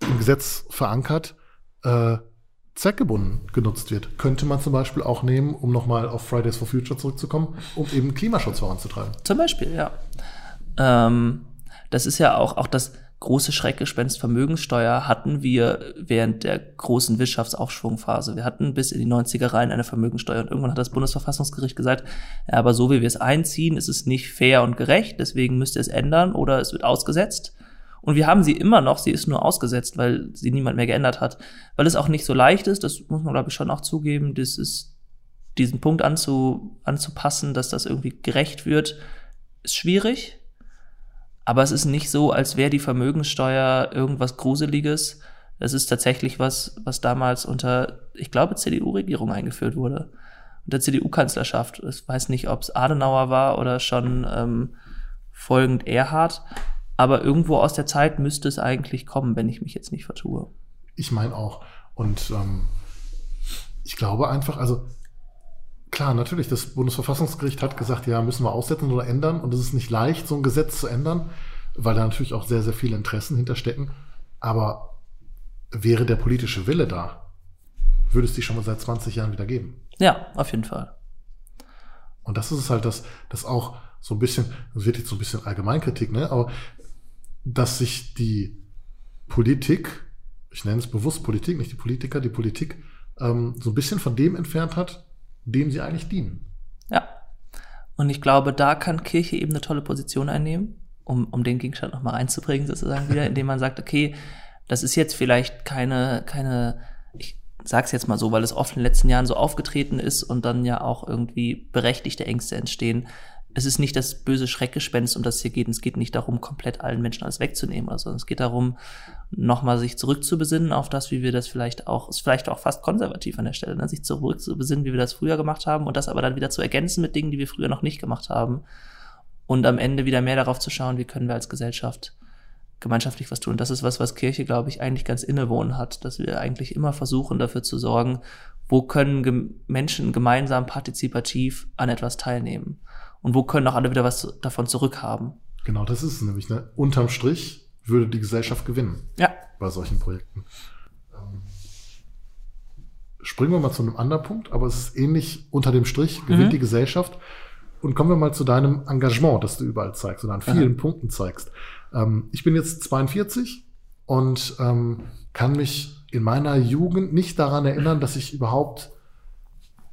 im Gesetz verankert, äh, zweckgebunden genutzt wird. Könnte man zum Beispiel auch nehmen, um nochmal auf Fridays for Future zurückzukommen, um eben Klimaschutz voranzutreiben. Zum Beispiel, ja. Ähm, das ist ja auch, auch das, große Schreckgespenst Vermögenssteuer hatten wir während der großen Wirtschaftsaufschwungphase. Wir hatten bis in die 90er rein eine Vermögenssteuer und irgendwann hat das Bundesverfassungsgericht gesagt, ja, aber so wie wir es einziehen, ist es nicht fair und gerecht, deswegen müsst ihr es ändern oder es wird ausgesetzt. Und wir haben sie immer noch, sie ist nur ausgesetzt, weil sie niemand mehr geändert hat. Weil es auch nicht so leicht ist, das muss man glaube ich schon auch zugeben, das ist diesen Punkt anzu, anzupassen, dass das irgendwie gerecht wird, ist schwierig. Aber es ist nicht so, als wäre die Vermögenssteuer irgendwas Gruseliges. Es ist tatsächlich was, was damals unter, ich glaube, CDU-Regierung eingeführt wurde. Unter CDU-Kanzlerschaft. Ich weiß nicht, ob es Adenauer war oder schon ähm, folgend Erhard. Aber irgendwo aus der Zeit müsste es eigentlich kommen, wenn ich mich jetzt nicht vertue. Ich meine auch. Und ähm, ich glaube einfach, also Klar, natürlich. Das Bundesverfassungsgericht hat gesagt, ja, müssen wir aussetzen oder ändern. Und es ist nicht leicht, so ein Gesetz zu ändern, weil da natürlich auch sehr, sehr viele Interessen hinterstecken. Aber wäre der politische Wille da, würde es die schon mal seit 20 Jahren wieder geben. Ja, auf jeden Fall. Und das ist es halt, dass das auch so ein bisschen, das wird jetzt so ein bisschen Allgemeinkritik, ne? Aber dass sich die Politik, ich nenne es bewusst Politik, nicht die Politiker, die Politik, ähm, so ein bisschen von dem entfernt hat, dem sie eigentlich dienen. Ja. Und ich glaube, da kann Kirche eben eine tolle Position einnehmen, um, um den Gegenstand nochmal reinzubringen, sozusagen wieder, indem man sagt, okay, das ist jetzt vielleicht keine, keine, ich sag's jetzt mal so, weil es oft in den letzten Jahren so aufgetreten ist und dann ja auch irgendwie berechtigte Ängste entstehen es ist nicht das böse Schreckgespenst, um das hier geht. Es geht nicht darum, komplett allen Menschen alles wegzunehmen, also es geht darum, nochmal sich zurückzubesinnen auf das, wie wir das vielleicht auch, ist vielleicht auch fast konservativ an der Stelle, ne? sich zurückzubesinnen, wie wir das früher gemacht haben und das aber dann wieder zu ergänzen mit Dingen, die wir früher noch nicht gemacht haben. Und am Ende wieder mehr darauf zu schauen, wie können wir als Gesellschaft gemeinschaftlich was tun. Das ist was, was Kirche, glaube ich, eigentlich ganz innewohnen hat, dass wir eigentlich immer versuchen, dafür zu sorgen, wo können Menschen gemeinsam partizipativ an etwas teilnehmen und wo können auch alle wieder was davon zurückhaben. Genau, das ist es nämlich. Ne? Unterm Strich würde die Gesellschaft gewinnen. Ja. Bei solchen Projekten. Ähm, springen wir mal zu einem anderen Punkt, aber es ist ähnlich unter dem Strich, gewinnt Mhm. die Gesellschaft. Und kommen wir mal zu deinem Engagement, das du überall zeigst und an vielen Punkten zeigst. Ähm, ich bin jetzt 42 und ähm, kann mich in meiner Jugend nicht daran erinnern, dass ich überhaupt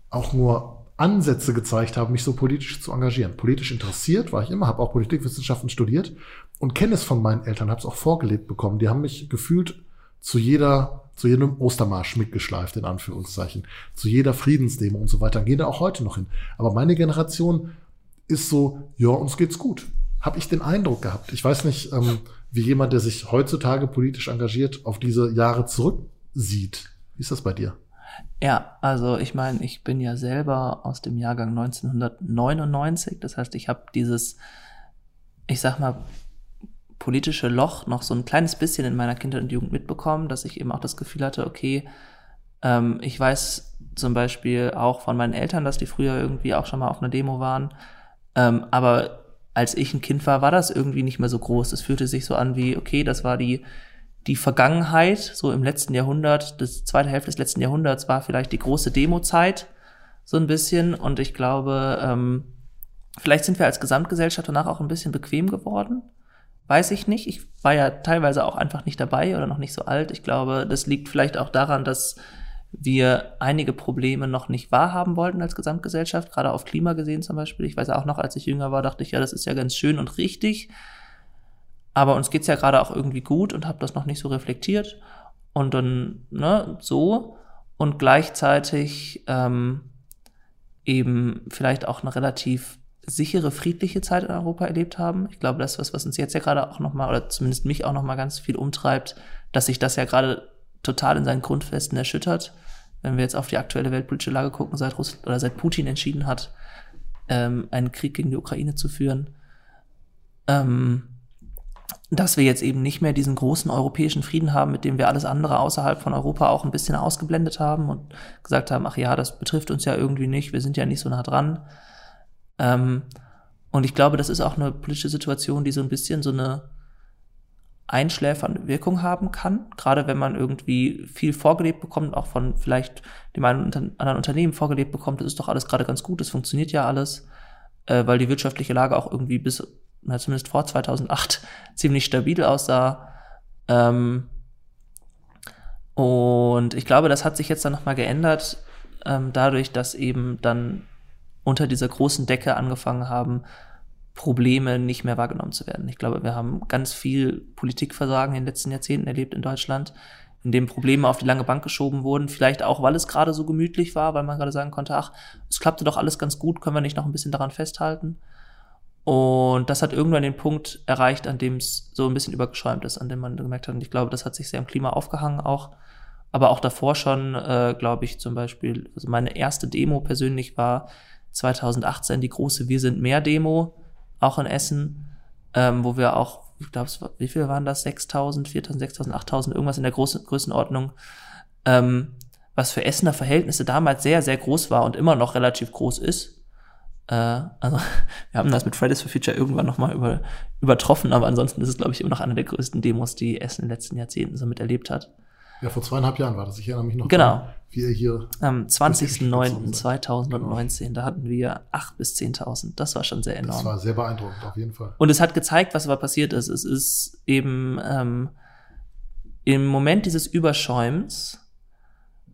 auch nur Ansätze gezeigt habe, mich so politisch zu engagieren. Politisch interessiert war ich immer, habe auch Politikwissenschaften studiert und kenne es von meinen Eltern, habe es auch vorgelebt bekommen. Die haben mich gefühlt zu jeder, zu jedem Ostermarsch mitgeschleift, in Anführungszeichen, zu jeder Friedensdemo und so weiter. Gehen da auch heute noch hin. Aber meine Generation ist so, ja, uns geht's gut. Habe ich den Eindruck gehabt. Ich weiß nicht, ähm, wie jemand, der sich heutzutage politisch engagiert, auf diese Jahre zurücksieht. Wie ist das bei dir? Ja, also ich meine, ich bin ja selber aus dem Jahrgang 1999. Das heißt, ich habe dieses, ich sag mal, politische Loch noch so ein kleines bisschen in meiner Kindheit und Jugend mitbekommen, dass ich eben auch das Gefühl hatte, okay, ähm, ich weiß zum Beispiel auch von meinen Eltern, dass die früher irgendwie auch schon mal auf einer Demo waren. Ähm, aber als ich ein Kind war, war das irgendwie nicht mehr so groß. Es fühlte sich so an wie, okay, das war die, die Vergangenheit, so im letzten Jahrhundert, das zweite Hälfte des letzten Jahrhunderts war vielleicht die große Demo-Zeit, so ein bisschen. Und ich glaube, ähm, vielleicht sind wir als Gesamtgesellschaft danach auch ein bisschen bequem geworden. Weiß ich nicht. Ich war ja teilweise auch einfach nicht dabei oder noch nicht so alt. Ich glaube, das liegt vielleicht auch daran, dass wir einige Probleme noch nicht wahrhaben wollten als Gesamtgesellschaft, gerade auf Klima gesehen zum Beispiel. Ich weiß auch noch, als ich jünger war, dachte ich, ja, das ist ja ganz schön und richtig. Aber uns geht's ja gerade auch irgendwie gut und habe das noch nicht so reflektiert. Und dann, ne, so. Und gleichzeitig ähm, eben vielleicht auch eine relativ sichere, friedliche Zeit in Europa erlebt haben. Ich glaube, das ist was, was uns jetzt ja gerade auch nochmal, oder zumindest mich auch nochmal ganz viel umtreibt, dass sich das ja gerade total in seinen Grundfesten erschüttert. Wenn wir jetzt auf die aktuelle weltpolitische Lage gucken, seit Russland oder seit Putin entschieden hat, ähm, einen Krieg gegen die Ukraine zu führen, ähm, dass wir jetzt eben nicht mehr diesen großen europäischen Frieden haben, mit dem wir alles andere außerhalb von Europa auch ein bisschen ausgeblendet haben und gesagt haben, ach ja, das betrifft uns ja irgendwie nicht, wir sind ja nicht so nah dran. Ähm, und ich glaube, das ist auch eine politische Situation, die so ein bisschen so eine einschläfernde Wirkung haben kann, gerade wenn man irgendwie viel vorgelebt bekommt, auch von vielleicht dem einen oder anderen Unternehmen vorgelebt bekommt, das ist doch alles gerade ganz gut, das funktioniert ja alles, äh, weil die wirtschaftliche Lage auch irgendwie bis, na, zumindest vor 2008, ziemlich stabil aussah. Ähm, und ich glaube, das hat sich jetzt dann nochmal geändert, ähm, dadurch, dass eben dann unter dieser großen Decke angefangen haben, Probleme nicht mehr wahrgenommen zu werden. Ich glaube, wir haben ganz viel Politikversagen in den letzten Jahrzehnten erlebt in Deutschland, in dem Probleme auf die lange Bank geschoben wurden. Vielleicht auch, weil es gerade so gemütlich war, weil man gerade sagen konnte, ach, es klappte doch alles ganz gut, können wir nicht noch ein bisschen daran festhalten. Und das hat irgendwann den Punkt erreicht, an dem es so ein bisschen übergeschäumt ist, an dem man gemerkt hat, und ich glaube, das hat sich sehr im Klima aufgehangen auch. Aber auch davor schon, äh, glaube ich, zum Beispiel, also meine erste Demo persönlich war 2018 die große Wir sind mehr Demo, auch in Essen, ähm, wo wir auch, ich glaube, wie viel waren das? 6.000, 4.000, 6.000, 8.000, irgendwas in der großen Größenordnung, ähm, was für Essener Verhältnisse damals sehr, sehr groß war und immer noch relativ groß ist. Äh, also wir haben das mit Fridays for Future irgendwann nochmal über, übertroffen, aber ansonsten ist es, glaube ich, immer noch eine der größten Demos, die Essen in den letzten Jahrzehnten so miterlebt hat. Ja, vor zweieinhalb Jahren war das. Ich erinnere mich noch. Genau. Wie ihr hier. Am 20.09.2019, genau. da hatten wir 8.000 bis 10.000. Das war schon sehr enorm. Das war sehr beeindruckend, auf jeden Fall. Und es hat gezeigt, was aber passiert ist. Es ist eben ähm, im Moment dieses Überschäumens,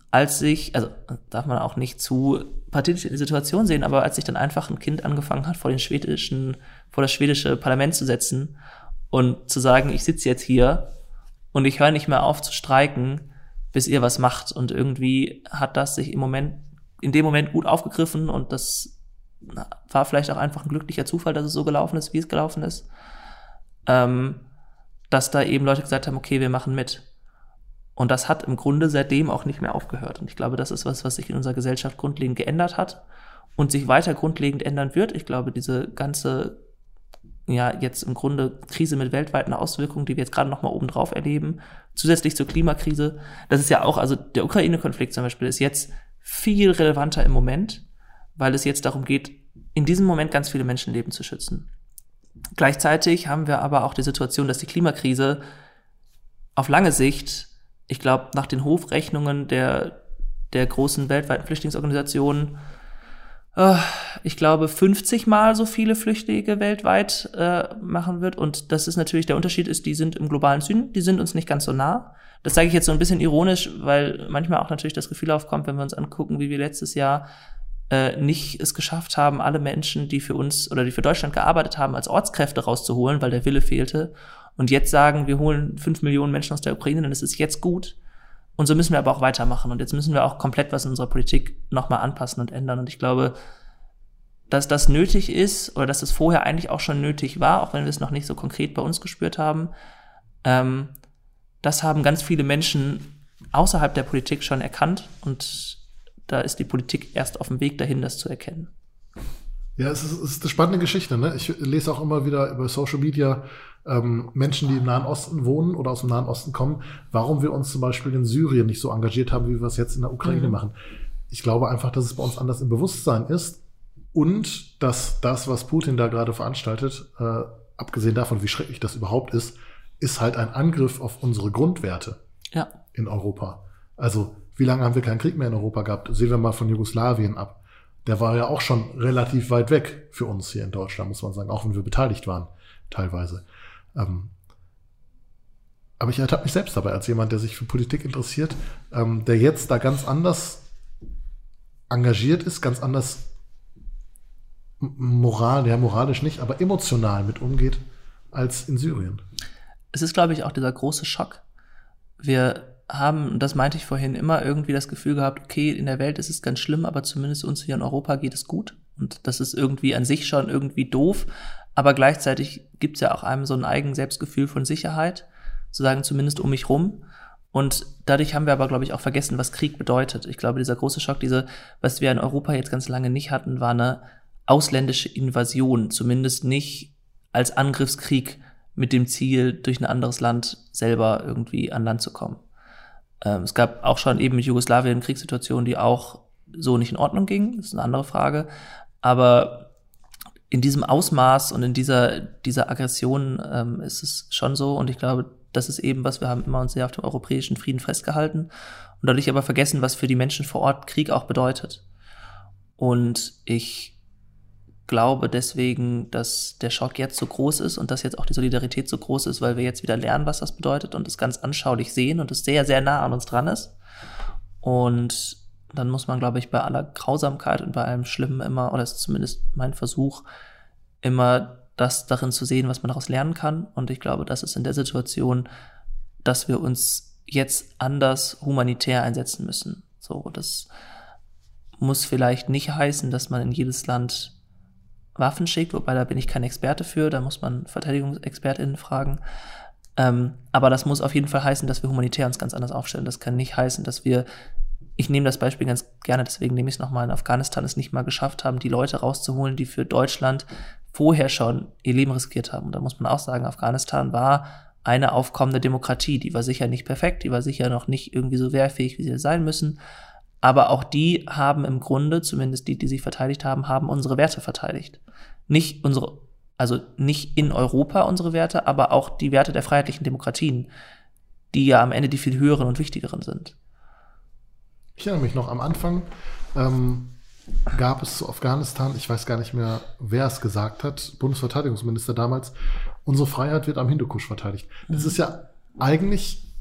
als sich, also darf man auch nicht zu pathetisch in die Situation sehen, aber als sich dann einfach ein Kind angefangen hat, vor den schwedischen, vor das schwedische Parlament zu setzen und zu sagen, ich sitze jetzt hier und ich höre nicht mehr auf zu streiken, bis ihr was macht. Und irgendwie hat das sich im Moment, in dem Moment gut aufgegriffen und das war vielleicht auch einfach ein glücklicher Zufall, dass es so gelaufen ist, wie es gelaufen ist. Ähm, dass da eben Leute gesagt haben, okay, wir machen mit. Und das hat im Grunde seitdem auch nicht mehr aufgehört. Und ich glaube, das ist was, was sich in unserer Gesellschaft grundlegend geändert hat und sich weiter grundlegend ändern wird. Ich glaube, diese ganze ja jetzt im Grunde Krise mit weltweiten Auswirkungen, die wir jetzt gerade noch mal oben drauf erleben, zusätzlich zur Klimakrise. Das ist ja auch, also der Ukraine-Konflikt zum Beispiel ist jetzt viel relevanter im Moment, weil es jetzt darum geht, in diesem Moment ganz viele Menschenleben zu schützen. Gleichzeitig haben wir aber auch die Situation, dass die Klimakrise auf lange Sicht, ich glaube, nach den Hofrechnungen der der großen weltweiten Flüchtlingsorganisationen ich glaube, 50 Mal so viele Flüchtlinge weltweit äh, machen wird. Und das ist natürlich der Unterschied ist, die sind im globalen Süden, die sind uns nicht ganz so nah. Das sage ich jetzt so ein bisschen ironisch, weil manchmal auch natürlich das Gefühl aufkommt, wenn wir uns angucken, wie wir letztes Jahr äh, nicht es geschafft haben, alle Menschen, die für uns oder die für Deutschland gearbeitet haben, als Ortskräfte rauszuholen, weil der Wille fehlte. Und jetzt sagen, wir holen fünf Millionen Menschen aus der Ukraine, dann ist es jetzt gut. Und so müssen wir aber auch weitermachen. Und jetzt müssen wir auch komplett was in unserer Politik nochmal anpassen und ändern. Und ich glaube, dass das nötig ist oder dass es vorher eigentlich auch schon nötig war, auch wenn wir es noch nicht so konkret bei uns gespürt haben, ähm, das haben ganz viele Menschen außerhalb der Politik schon erkannt und da ist die Politik erst auf dem Weg dahin, das zu erkennen. Ja, es ist, es ist eine spannende Geschichte. Ne? Ich lese auch immer wieder über Social Media ähm, Menschen, die im Nahen Osten wohnen oder aus dem Nahen Osten kommen, warum wir uns zum Beispiel in Syrien nicht so engagiert haben, wie wir es jetzt in der Ukraine mhm. machen. Ich glaube einfach, dass es bei uns anders im Bewusstsein ist und dass das, was Putin da gerade veranstaltet, äh, abgesehen davon, wie schrecklich das überhaupt ist, ist halt ein Angriff auf unsere Grundwerte ja. in Europa. Also, wie lange haben wir keinen Krieg mehr in Europa gehabt? Sehen wir mal von Jugoslawien ab. Der war ja auch schon relativ weit weg für uns hier in Deutschland, muss man sagen, auch wenn wir beteiligt waren, teilweise. Ähm, aber ich ertappe mich selbst dabei als jemand, der sich für Politik interessiert, ähm, der jetzt da ganz anders engagiert ist, ganz anders moral, ja moralisch nicht, aber emotional mit umgeht als in Syrien. Es ist, glaube ich, auch dieser große Schock. Wir haben, das meinte ich vorhin, immer irgendwie das Gefühl gehabt, okay, in der Welt ist es ganz schlimm, aber zumindest uns hier in Europa geht es gut. Und das ist irgendwie an sich schon irgendwie doof. Aber gleichzeitig gibt es ja auch einem so ein eigenes Selbstgefühl von Sicherheit, zu sagen, zumindest um mich rum. Und dadurch haben wir aber, glaube ich, auch vergessen, was Krieg bedeutet. Ich glaube, dieser große Schock, diese, was wir in Europa jetzt ganz lange nicht hatten, war eine ausländische Invasion, zumindest nicht als Angriffskrieg mit dem Ziel, durch ein anderes Land selber irgendwie an Land zu kommen. Ähm, es gab auch schon eben mit Jugoslawien Kriegssituationen, die auch so nicht in Ordnung gingen. Das ist eine andere Frage. Aber in diesem Ausmaß und in dieser, dieser Aggression ähm, ist es schon so. Und ich glaube, das ist eben, was wir haben immer uns sehr auf dem europäischen Frieden festgehalten und dadurch aber vergessen, was für die Menschen vor Ort Krieg auch bedeutet. Und ich glaube deswegen, dass der Schock jetzt so groß ist und dass jetzt auch die Solidarität so groß ist, weil wir jetzt wieder lernen, was das bedeutet und es ganz anschaulich sehen und es sehr, sehr nah an uns dran ist. Und dann muss man, glaube ich, bei aller Grausamkeit und bei allem Schlimmen immer, oder ist zumindest mein Versuch, immer das darin zu sehen, was man daraus lernen kann. Und ich glaube, das ist in der Situation, dass wir uns jetzt anders humanitär einsetzen müssen. So, das muss vielleicht nicht heißen, dass man in jedes Land Waffen schickt, wobei da bin ich kein Experte für, da muss man VerteidigungsexpertInnen fragen. Ähm, aber das muss auf jeden Fall heißen, dass wir humanitär uns ganz anders aufstellen. Das kann nicht heißen, dass wir, ich nehme das Beispiel ganz gerne, deswegen nehme ich es nochmal, in Afghanistan es nicht mal geschafft haben, die Leute rauszuholen, die für Deutschland vorher schon ihr Leben riskiert haben. Und da muss man auch sagen, Afghanistan war eine aufkommende Demokratie. Die war sicher nicht perfekt, die war sicher noch nicht irgendwie so wehrfähig, wie sie sein müssen. Aber auch die haben im Grunde, zumindest die, die sich verteidigt haben, haben unsere Werte verteidigt. Nicht unsere, also nicht in Europa unsere Werte, aber auch die Werte der freiheitlichen Demokratien, die ja am Ende die viel höheren und wichtigeren sind. Ich erinnere mich noch am Anfang, ähm, gab es zu Afghanistan, ich weiß gar nicht mehr, wer es gesagt hat, Bundesverteidigungsminister damals, unsere Freiheit wird am Hindukusch verteidigt. Das mhm. ist ja eigentlich,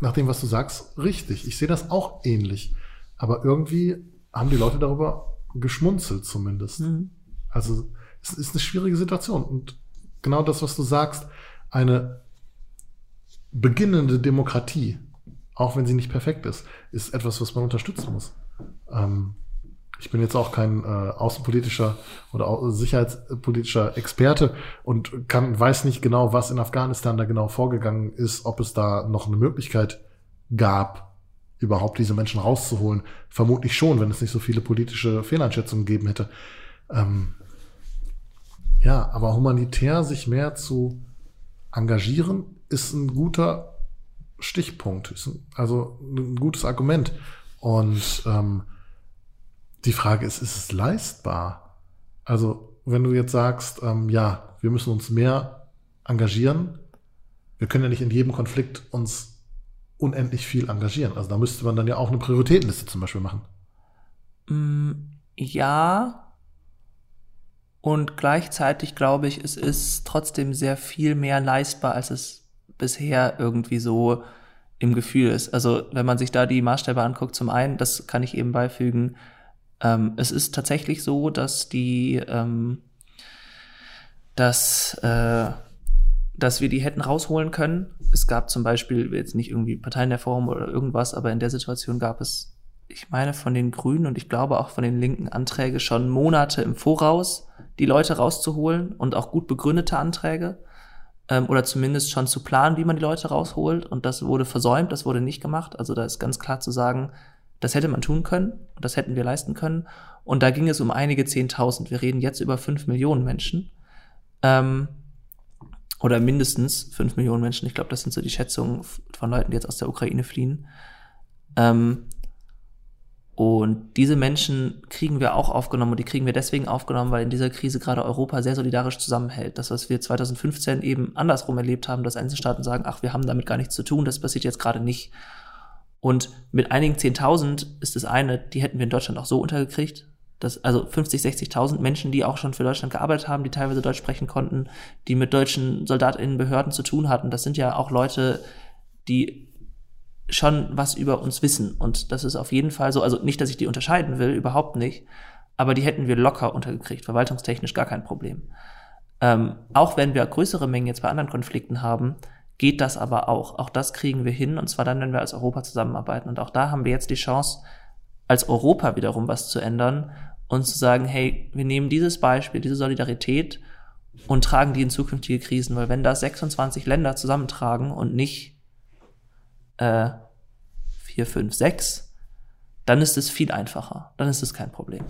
nach dem, was du sagst, richtig. Ich sehe das auch ähnlich. Aber irgendwie haben die Leute darüber geschmunzelt zumindest. Mhm. Also es ist eine schwierige Situation. Und genau das, was du sagst, eine beginnende Demokratie, auch wenn sie nicht perfekt ist, ist etwas, was man unterstützen muss. Ähm, ich bin jetzt auch kein äh, außenpolitischer oder sicherheitspolitischer Experte und kann, weiß nicht genau, was in Afghanistan da genau vorgegangen ist, ob es da noch eine Möglichkeit gab, überhaupt diese Menschen rauszuholen. Vermutlich schon, wenn es nicht so viele politische Fehleinschätzungen gegeben hätte. Ähm, ja, aber humanitär sich mehr zu engagieren, ist ein guter Stichpunkt, also ein gutes Argument. Und ähm, die Frage ist, ist es leistbar? Also, wenn du jetzt sagst, ähm, ja, wir müssen uns mehr engagieren, wir können ja nicht in jedem Konflikt uns unendlich viel engagieren. Also da müsste man dann ja auch eine Prioritätenliste zum Beispiel machen. Mm, ja. Und gleichzeitig glaube ich, es ist trotzdem sehr viel mehr leistbar, als es bisher irgendwie so im Gefühl ist. Also wenn man sich da die Maßstäbe anguckt, zum einen, das kann ich eben beifügen, ähm, es ist tatsächlich so, dass die, ähm, dass, äh, dass wir die hätten rausholen können. Es gab zum Beispiel jetzt nicht irgendwie Parteien der Form oder irgendwas, aber in der Situation gab es, ich meine, von den Grünen und ich glaube auch von den Linken Anträge schon Monate im Voraus, die Leute rauszuholen und auch gut begründete Anträge ähm, oder zumindest schon zu planen, wie man die Leute rausholt. Und das wurde versäumt, das wurde nicht gemacht. Also da ist ganz klar zu sagen, das hätte man tun können und das hätten wir leisten können. Und da ging es um einige Zehntausend. Wir reden jetzt über fünf Millionen Menschen. Ähm, oder mindestens fünf Millionen Menschen. Ich glaube, das sind so die Schätzungen von Leuten, die jetzt aus der Ukraine fliehen. Ähm, und diese Menschen kriegen wir auch aufgenommen und die kriegen wir deswegen aufgenommen, weil in dieser Krise gerade Europa sehr solidarisch zusammenhält. Das, was wir 2015 eben andersrum erlebt haben, dass Einzelstaaten sagen, ach, wir haben damit gar nichts zu tun, das passiert jetzt gerade nicht. Und mit einigen 10.000 ist das eine, die hätten wir in Deutschland auch so untergekriegt. Das, also 50, 60.000 Menschen, die auch schon für Deutschland gearbeitet haben, die teilweise Deutsch sprechen konnten, die mit deutschen SoldatInnen, Behörden zu tun hatten. Das sind ja auch Leute, die schon was über uns wissen. Und das ist auf jeden Fall so, also nicht, dass ich die unterscheiden will, überhaupt nicht, aber die hätten wir locker untergekriegt, verwaltungstechnisch gar kein Problem. Ähm, auch wenn wir größere Mengen jetzt bei anderen Konflikten haben, geht das aber auch. Auch das kriegen wir hin, und zwar dann, wenn wir als Europa zusammenarbeiten. Und auch da haben wir jetzt die Chance, als Europa wiederum was zu ändern und zu sagen, hey, wir nehmen dieses Beispiel, diese Solidarität und tragen die in zukünftige Krisen, weil wenn das 26 Länder zusammentragen und nicht äh, 4, 5, 6, dann ist es viel einfacher. Dann ist es kein Problem.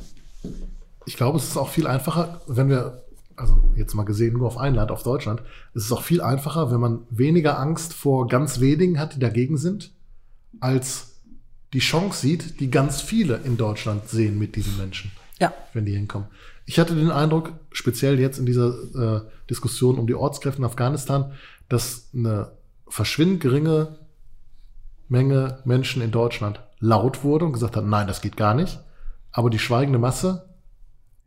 Ich glaube, es ist auch viel einfacher, wenn wir, also jetzt mal gesehen nur auf ein Land, auf Deutschland, es ist auch viel einfacher, wenn man weniger Angst vor ganz wenigen hat, die dagegen sind, als die Chance sieht, die ganz viele in Deutschland sehen mit diesen Menschen. Ja. Wenn die hinkommen. Ich hatte den Eindruck, speziell jetzt in dieser äh, Diskussion um die Ortskräfte in Afghanistan, dass eine verschwindend geringe Menge Menschen in Deutschland laut wurde und gesagt hat, nein, das geht gar nicht, aber die schweigende Masse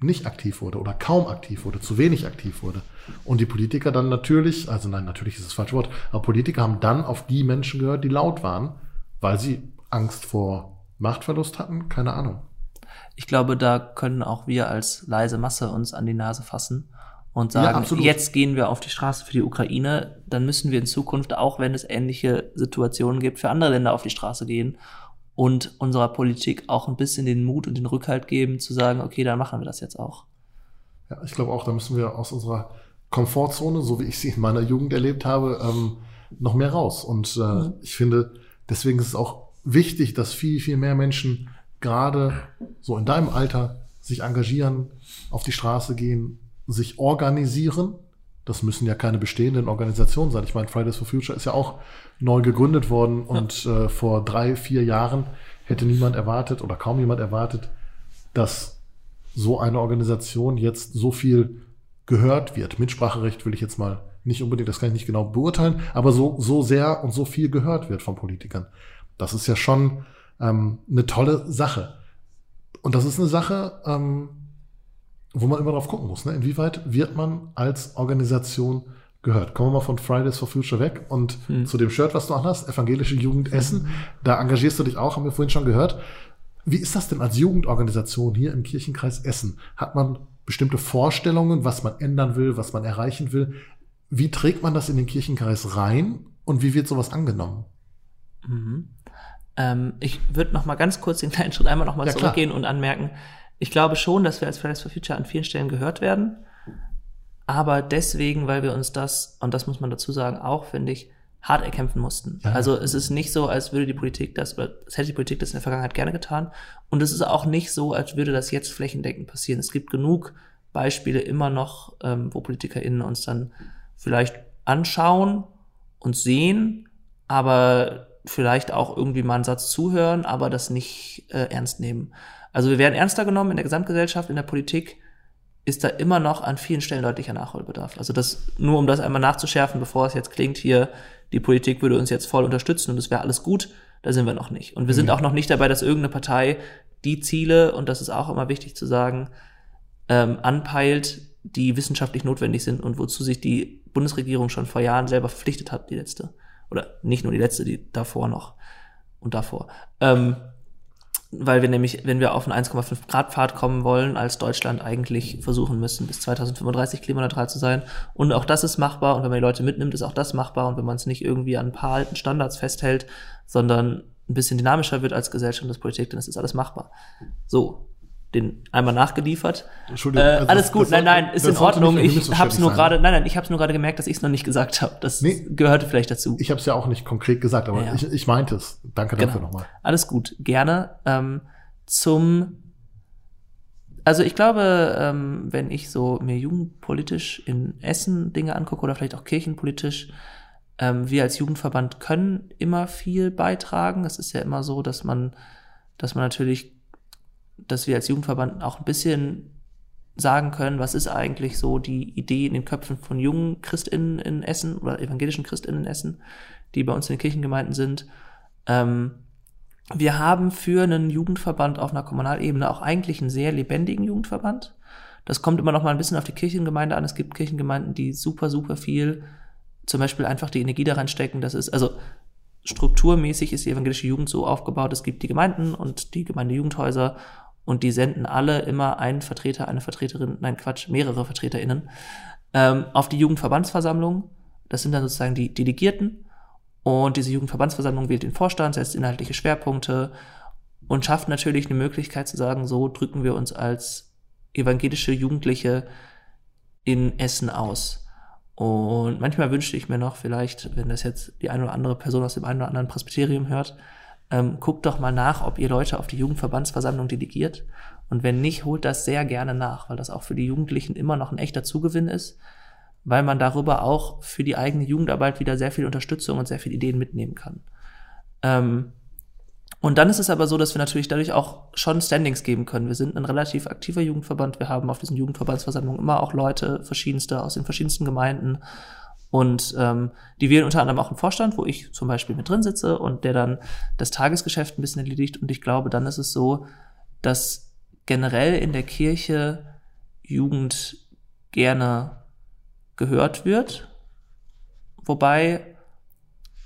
nicht aktiv wurde oder kaum aktiv wurde, zu wenig aktiv wurde. Und die Politiker dann natürlich, also nein, natürlich ist das falsche Wort, aber Politiker haben dann auf die Menschen gehört, die laut waren, weil sie Angst vor Machtverlust hatten, keine Ahnung. Ich glaube, da können auch wir als leise Masse uns an die Nase fassen und sagen, ja, jetzt gehen wir auf die Straße für die Ukraine, dann müssen wir in Zukunft, auch wenn es ähnliche Situationen gibt, für andere Länder auf die Straße gehen und unserer Politik auch ein bisschen den Mut und den Rückhalt geben, zu sagen, okay, dann machen wir das jetzt auch. Ja, ich glaube auch, da müssen wir aus unserer Komfortzone, so wie ich sie in meiner Jugend erlebt habe, ähm, noch mehr raus. Und äh, mhm. ich finde, deswegen ist es auch wichtig, dass viel, viel mehr Menschen gerade so in deinem Alter sich engagieren, auf die Straße gehen, sich organisieren. Das müssen ja keine bestehenden Organisationen sein. Ich meine, Fridays for Future ist ja auch neu gegründet worden und ja. äh, vor drei, vier Jahren hätte niemand erwartet oder kaum jemand erwartet, dass so eine Organisation jetzt so viel gehört wird. Mitspracherecht will ich jetzt mal nicht unbedingt, das kann ich nicht genau beurteilen, aber so, so sehr und so viel gehört wird von Politikern. Das ist ja schon ähm, eine tolle Sache. Und das ist eine Sache, ähm, wo man immer drauf gucken muss. Ne? Inwieweit wird man als Organisation gehört? Kommen wir mal von Fridays for Future weg und hm. zu dem Shirt, was du hast, Evangelische Jugend Essen. Da engagierst du dich auch, haben wir vorhin schon gehört. Wie ist das denn als Jugendorganisation hier im Kirchenkreis Essen? Hat man bestimmte Vorstellungen, was man ändern will, was man erreichen will? Wie trägt man das in den Kirchenkreis rein und wie wird sowas angenommen? Mhm. Ähm, ich würde noch mal ganz kurz den kleinen Schritt einmal noch mal ja, zurückgehen klar. und anmerken, ich glaube schon, dass wir als Fridays for Future an vielen Stellen gehört werden. Aber deswegen, weil wir uns das, und das muss man dazu sagen, auch, finde ich, hart erkämpfen mussten. Ja. Also es ist nicht so, als würde die Politik das, oder es hätte die Politik das in der Vergangenheit gerne getan. Und es ist auch nicht so, als würde das jetzt flächendeckend passieren. Es gibt genug Beispiele immer noch, ähm, wo PolitikerInnen uns dann vielleicht anschauen und sehen, aber vielleicht auch irgendwie mal einen Satz zuhören, aber das nicht äh, ernst nehmen. Also wir werden ernster genommen in der Gesamtgesellschaft, in der Politik ist da immer noch an vielen Stellen deutlicher Nachholbedarf. Also das, nur um das einmal nachzuschärfen, bevor es jetzt klingt hier, die Politik würde uns jetzt voll unterstützen und es wäre alles gut, da sind wir noch nicht. Und wir sind Mhm. auch noch nicht dabei, dass irgendeine Partei die Ziele, und das ist auch immer wichtig zu sagen, ähm, anpeilt, die wissenschaftlich notwendig sind und wozu sich die Bundesregierung schon vor Jahren selber verpflichtet hat, die letzte. Oder nicht nur die letzte, die davor noch und davor. Ähm, weil wir nämlich, wenn wir auf einen 1,5 Grad Pfad kommen wollen, als Deutschland eigentlich versuchen müssen, bis 2035 klimaneutral zu sein. Und auch das ist machbar. Und wenn man die Leute mitnimmt, ist auch das machbar. Und wenn man es nicht irgendwie an ein paar alten Standards festhält, sondern ein bisschen dynamischer wird als Gesellschaft und als Politik, dann ist das alles machbar. So, den einmal nachgeliefert. Entschuldigung. Äh, also alles das- gut, nein, nein, ist in Ordnung. Ich hab's nur gerade, nein, nein, ich hab's nur gerade gemerkt, dass ich es noch nicht gesagt habe. Das Nee. gehörte vielleicht dazu. Ich habe es ja auch nicht konkret gesagt, aber Ja. Ich, ich meinte es. Danke dafür Genau. nochmal. Alles gut, gerne. Ähm, zum, also ich glaube, ähm, wenn ich so mir jugendpolitisch in Essen Dinge angucke oder vielleicht auch kirchenpolitisch, ähm, wir als Jugendverband können immer viel beitragen. Es ist ja immer so, dass man, dass man natürlich, dass wir als Jugendverband auch ein bisschen sagen können, was ist eigentlich so die Idee in den Köpfen von jungen ChristInnen in Essen oder evangelischen ChristInnen in Essen, die bei uns in den Kirchengemeinden sind. Ähm, wir haben für einen Jugendverband auf einer Kommunalebene auch eigentlich einen sehr lebendigen Jugendverband. Das kommt immer noch mal ein bisschen auf die Kirchengemeinde an. Es gibt Kirchengemeinden, die super, super viel, zum Beispiel einfach die Energie da reinstecken. Das ist, also strukturmäßig ist die evangelische Jugend so aufgebaut. Es gibt die Gemeinden und die Gemeindejugendhäuser und die senden alle immer einen Vertreter, eine Vertreterin, nein Quatsch, mehrere VertreterInnen ähm, auf die Jugendverbandsversammlung. Das sind dann sozusagen die Delegierten. Und diese Jugendverbandsversammlung wählt den Vorstand, setzt inhaltliche Schwerpunkte und schafft natürlich eine Möglichkeit zu sagen, so drücken wir uns als evangelische Jugendliche in Essen aus. Und manchmal wünschte ich mir noch, vielleicht, wenn das jetzt die eine oder andere Person aus dem einen oder anderen Presbyterium hört, ähm, guckt doch mal nach, ob ihr Leute auf die Jugendverbandsversammlung delegiert. Und wenn nicht, holt das sehr gerne nach, weil das auch für die Jugendlichen immer noch ein echter Zugewinn ist, weil man darüber auch für die eigene Jugendarbeit wieder sehr viel Unterstützung und sehr viele Ideen mitnehmen kann. Ähm, und dann ist es aber so, dass wir natürlich dadurch auch schon Standings geben können. Wir sind ein relativ aktiver Jugendverband. Wir haben auf diesen Jugendverbandsversammlungen immer auch Leute verschiedenste aus den verschiedensten Gemeinden. Und ähm, die wählen unter anderem auch einen Vorstand, wo ich zum Beispiel mit drin sitze und der dann das Tagesgeschäft ein bisschen erledigt. Und ich glaube, dann ist es so, dass generell in der Kirche Jugend gerne gehört wird, wobei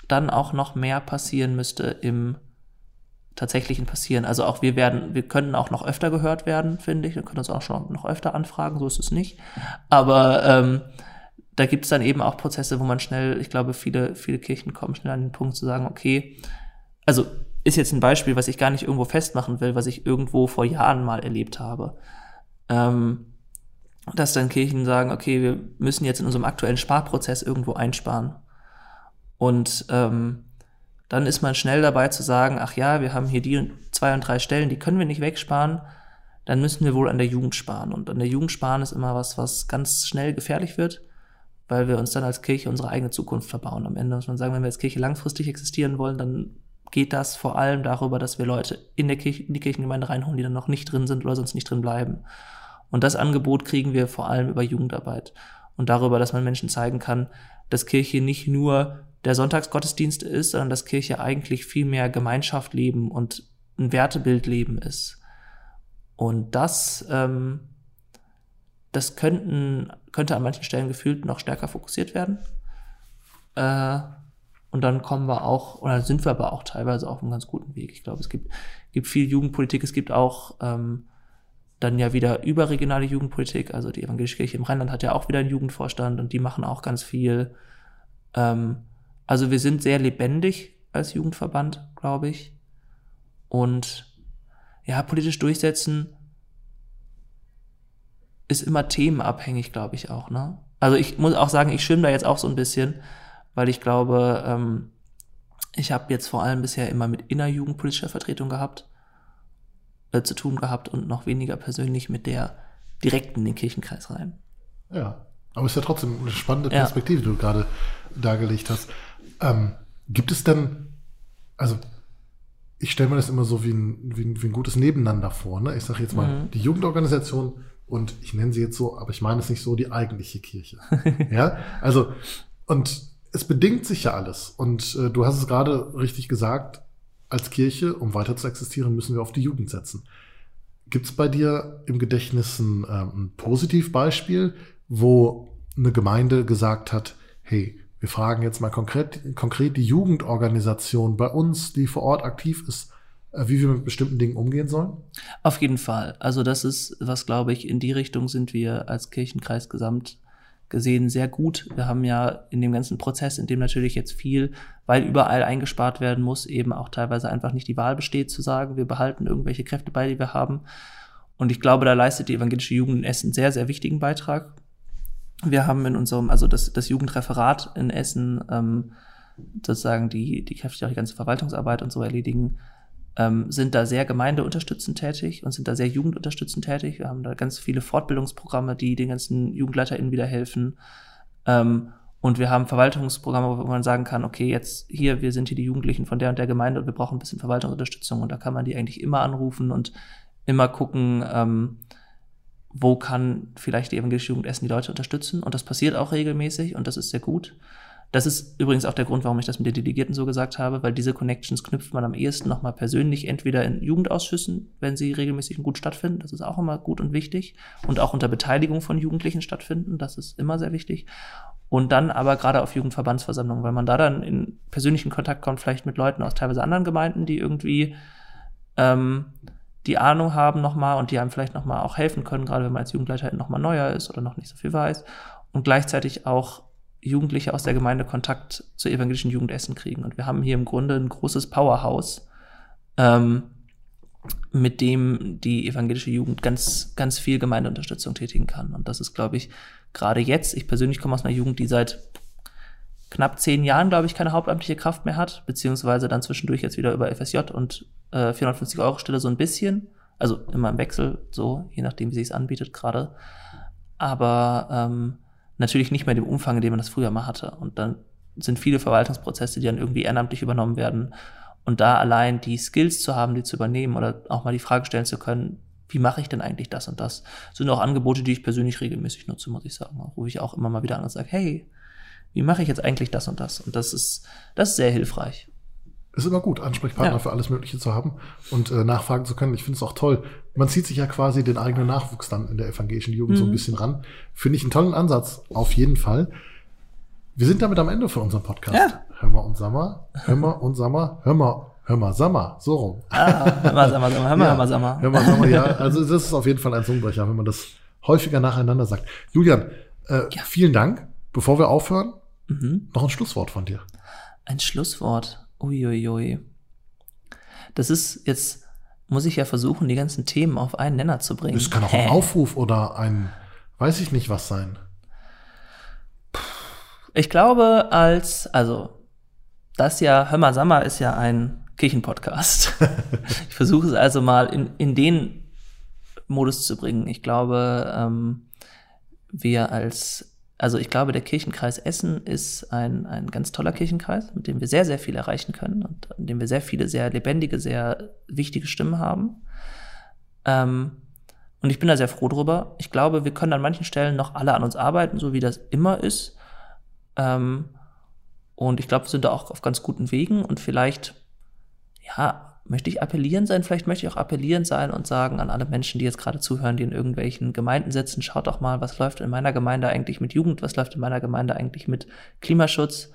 dann auch noch mehr passieren müsste im tatsächlichen passieren. Also auch wir werden, wir können auch noch öfter gehört werden, finde ich. Wir können uns auch schon noch öfter anfragen, so ist es nicht. Aber ähm, da gibt es dann eben auch Prozesse, wo man schnell, ich glaube, viele, viele Kirchen kommen schnell an den Punkt zu sagen, okay, also ist jetzt ein Beispiel, was ich gar nicht irgendwo festmachen will, was ich irgendwo vor Jahren mal erlebt habe. Ähm, dass dann Kirchen sagen, okay, wir müssen jetzt in unserem aktuellen Sparprozess irgendwo einsparen. Und ähm, dann ist man schnell dabei zu sagen, ach ja, wir haben hier die zwei und drei Stellen, die können wir nicht wegsparen, dann müssen wir wohl an der Jugend sparen. Und an der Jugend sparen ist immer was, was ganz schnell gefährlich wird, weil wir uns dann als Kirche unsere eigene Zukunft verbauen. Am Ende muss man sagen, wenn wir als Kirche langfristig existieren wollen, dann geht das vor allem darüber, dass wir Leute in, der Kirche, in die Kirchengemeinde reinholen, die dann noch nicht drin sind oder sonst nicht drin bleiben. Und das Angebot kriegen wir vor allem über Jugendarbeit und darüber, dass man Menschen zeigen kann, dass Kirche nicht nur der Sonntagsgottesdienst ist, sondern dass Kirche eigentlich viel mehr Gemeinschaft leben und ein Wertebild leben ist. Und das, ähm, das könnten, könnte an manchen Stellen gefühlt noch stärker fokussiert werden. Äh, und dann kommen wir auch, oder sind wir aber auch teilweise auf einem ganz guten Weg. Ich glaube, es gibt, gibt viel Jugendpolitik, es gibt auch ähm, dann ja wieder überregionale Jugendpolitik. Also die Evangelische Kirche im Rheinland hat ja auch wieder einen Jugendvorstand und die machen auch ganz viel. Ähm, also wir sind sehr lebendig als Jugendverband, glaube ich. Und ja, politisch durchsetzen ist immer themenabhängig, glaube ich auch. Ne? Also ich muss auch sagen, ich schwimme da jetzt auch so ein bisschen, weil ich glaube, ähm, ich habe jetzt vor allem bisher immer mit innerjugendpolitischer Vertretung gehabt, äh, zu tun gehabt und noch weniger persönlich mit der direkt in den Kirchenkreis rein. Ja, aber ist ja trotzdem eine spannende Ja. Perspektive, die du gerade dargelegt hast. Ähm, gibt es denn, also ich stelle mir das immer so wie ein, wie ein, wie ein gutes Nebeneinander vor. Ne? Ich sage jetzt mal, Mhm. die Jugendorganisation und ich nenne sie jetzt so, aber ich meine es nicht so, die eigentliche Kirche. ja, also und es bedingt sich ja alles. Und äh, du hast es gerade richtig gesagt, als Kirche, um weiter zu existieren, müssen wir auf die Jugend setzen. Gibt es bei dir im Gedächtnis ein, äh, ein Positivbeispiel, wo eine Gemeinde gesagt hat, hey, wir fragen jetzt mal konkret, konkret die Jugendorganisation bei uns, die vor Ort aktiv ist, wie wir mit bestimmten Dingen umgehen sollen? Auf jeden Fall. Also das ist, was glaube ich, in die Richtung sind wir als Kirchenkreis gesamt gesehen sehr gut. Wir haben ja in dem ganzen Prozess, in dem natürlich jetzt viel, weil überall eingespart werden muss, eben auch teilweise einfach nicht die Wahl besteht zu sagen, wir behalten irgendwelche Kräfte bei, die wir haben. Und ich glaube, da leistet die evangelische Jugend in Essen sehr, sehr wichtigen Beitrag. Wir haben in unserem, also das, das Jugendreferat in Essen, ähm, sozusagen die, die Kräfte, die auch die ganze Verwaltungsarbeit und so erledigen, ähm, sind da sehr gemeindeunterstützend tätig und sind da sehr jugendunterstützend tätig. Wir haben da ganz viele Fortbildungsprogramme, die den ganzen JugendleiterInnen wieder helfen. Ähm, und wir haben Verwaltungsprogramme, wo man sagen kann, okay, jetzt hier, wir sind hier die Jugendlichen von der und der Gemeinde und wir brauchen ein bisschen Verwaltungsunterstützung. Und da kann man die eigentlich immer anrufen und immer gucken, ähm, wo kann vielleicht die evangelische Jugend Essen die Leute unterstützen. Und das passiert auch regelmäßig und das ist sehr gut. Das ist übrigens auch der Grund, warum ich das mit den Delegierten so gesagt habe, weil diese Connections knüpft man am ehesten nochmal persönlich, entweder in Jugendausschüssen, wenn sie regelmäßig und gut stattfinden, das ist auch immer gut und wichtig, und auch unter Beteiligung von Jugendlichen stattfinden, das ist immer sehr wichtig. Und dann aber gerade auf Jugendverbandsversammlungen, weil man da dann in persönlichen Kontakt kommt, vielleicht mit Leuten aus teilweise anderen Gemeinden, die irgendwie ähm, die Ahnung haben nochmal und die einem vielleicht nochmal auch helfen können, gerade wenn man als Jugendleiter nochmal neuer ist oder noch nicht so viel weiß. Und gleichzeitig auch Jugendliche aus der Gemeinde Kontakt zur evangelischen Jugendessen kriegen. Und wir haben hier im Grunde ein großes Powerhouse, ähm, mit dem die evangelische Jugend ganz, ganz viel Gemeindeunterstützung tätigen kann. Und das ist, glaube ich, gerade jetzt, ich persönlich komme aus einer Jugend, die seit knapp zehn Jahren, glaube ich, keine hauptamtliche Kraft mehr hat, beziehungsweise dann zwischendurch jetzt wieder über FSJ und äh, 450 Euro Stelle so ein bisschen. Also immer im Wechsel, so, je nachdem, wie sich es anbietet gerade. Aber ähm, natürlich nicht mehr dem Umfang, in dem man das früher mal hatte. Und dann sind viele Verwaltungsprozesse, die dann irgendwie ehrenamtlich übernommen werden. Und da allein die Skills zu haben, die zu übernehmen oder auch mal die Frage stellen zu können, wie mache ich denn eigentlich das und das, sind auch Angebote, die ich persönlich regelmäßig nutze, muss ich sagen. Rufe ich auch immer mal wieder an und sage, hey, wie mache ich jetzt eigentlich das und das? Und das ist, das ist sehr hilfreich ist immer gut, Ansprechpartner ja. für alles Mögliche zu haben und äh, nachfragen zu können. Ich finde es auch toll. Man zieht sich ja quasi den eigenen Nachwuchs dann in der evangelischen Jugend mhm. so ein mhm. bisschen ran. Finde ich einen tollen Ansatz, auf jeden Fall. Wir sind damit am Ende für unseren Podcast. Ja. Hör mal und Sammer, hör mal und Sammer, hör mal, hör mal Sammer, so rum. Ah, hör mal Sammer, hör mal, ja, hör mal Sammer. Hör mal Sammer, ja. Also das ist auf jeden Fall ein Zungenbrecher, wenn man das häufiger nacheinander sagt. Julian, äh, ja. vielen Dank. Bevor wir aufhören, mhm. noch ein Schlusswort von dir. Ein Schlusswort. Uiuiui. Das ist jetzt, muss ich ja versuchen, die ganzen Themen auf einen Nenner zu bringen. Das kann auch ein Aufruf oder ein, weiß ich nicht was sein. Ich glaube, als, also, das ja, Hör mal Sammer ist ja ein Kirchenpodcast. ich versuche es also mal in, in den Modus zu bringen. Ich glaube, ähm, wir als also ich glaube, der Kirchenkreis Essen ist ein, ein ganz toller Kirchenkreis, mit dem wir sehr, sehr viel erreichen können und in dem wir sehr viele sehr lebendige, sehr wichtige Stimmen haben. Ähm, und ich bin da sehr froh drüber. Ich glaube, wir können an manchen Stellen noch alle an uns arbeiten, so wie das immer ist. Ähm, und ich glaube, wir sind da auch auf ganz guten Wegen und vielleicht, ja, möchte ich appellieren sein? Vielleicht möchte ich auch appellieren sein und sagen an alle Menschen, die jetzt gerade zuhören, die in irgendwelchen Gemeinden sitzen, schaut doch mal, was läuft in meiner Gemeinde eigentlich mit Jugend, was läuft in meiner Gemeinde eigentlich mit Klimaschutz,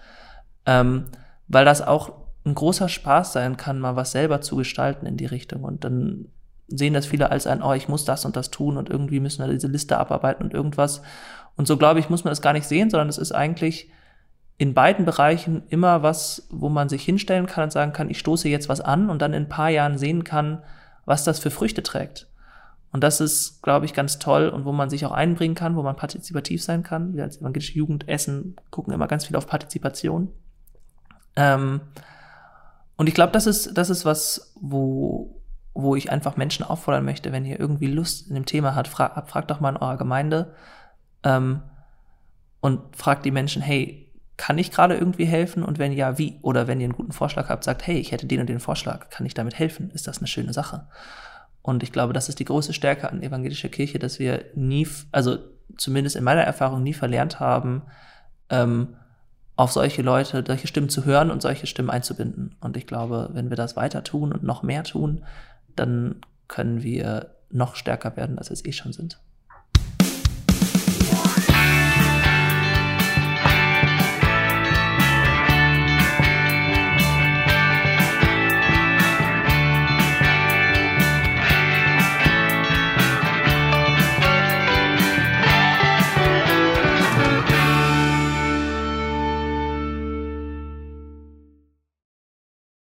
ähm, weil das auch ein großer Spaß sein kann, mal was selber zu gestalten in die Richtung und dann sehen das viele als ein, oh, ich muss das und das tun und irgendwie müssen wir diese Liste abarbeiten und irgendwas. Und so glaube ich, muss man das gar nicht sehen, sondern es ist eigentlich in beiden Bereichen immer was, wo man sich hinstellen kann und sagen kann, ich stoße jetzt was an und dann in ein paar Jahren sehen kann, was das für Früchte trägt. Und das ist, glaube ich, ganz toll und wo man sich auch einbringen kann, wo man partizipativ sein kann. Wir als evangelische Jugend Essen gucken immer ganz viel auf Partizipation. Ähm, und ich glaube, das ist, das ist was, wo, wo ich einfach Menschen auffordern möchte, wenn ihr irgendwie Lust in dem Thema habt, fragt frag doch mal in eurer Gemeinde ähm, und fragt die Menschen, hey, kann ich gerade irgendwie helfen und wenn ja, wie? Oder wenn ihr einen guten Vorschlag habt, sagt, hey, ich hätte den und den Vorschlag, kann ich damit helfen? Ist das eine schöne Sache? Und ich glaube, das ist die große Stärke an evangelischer Kirche, dass wir nie, also zumindest in meiner Erfahrung nie verlernt haben, ähm, auf solche Leute, solche Stimmen zu hören und solche Stimmen einzubinden. Und ich glaube, wenn wir das weiter tun und noch mehr tun, dann können wir noch stärker werden, als wir es eh schon sind.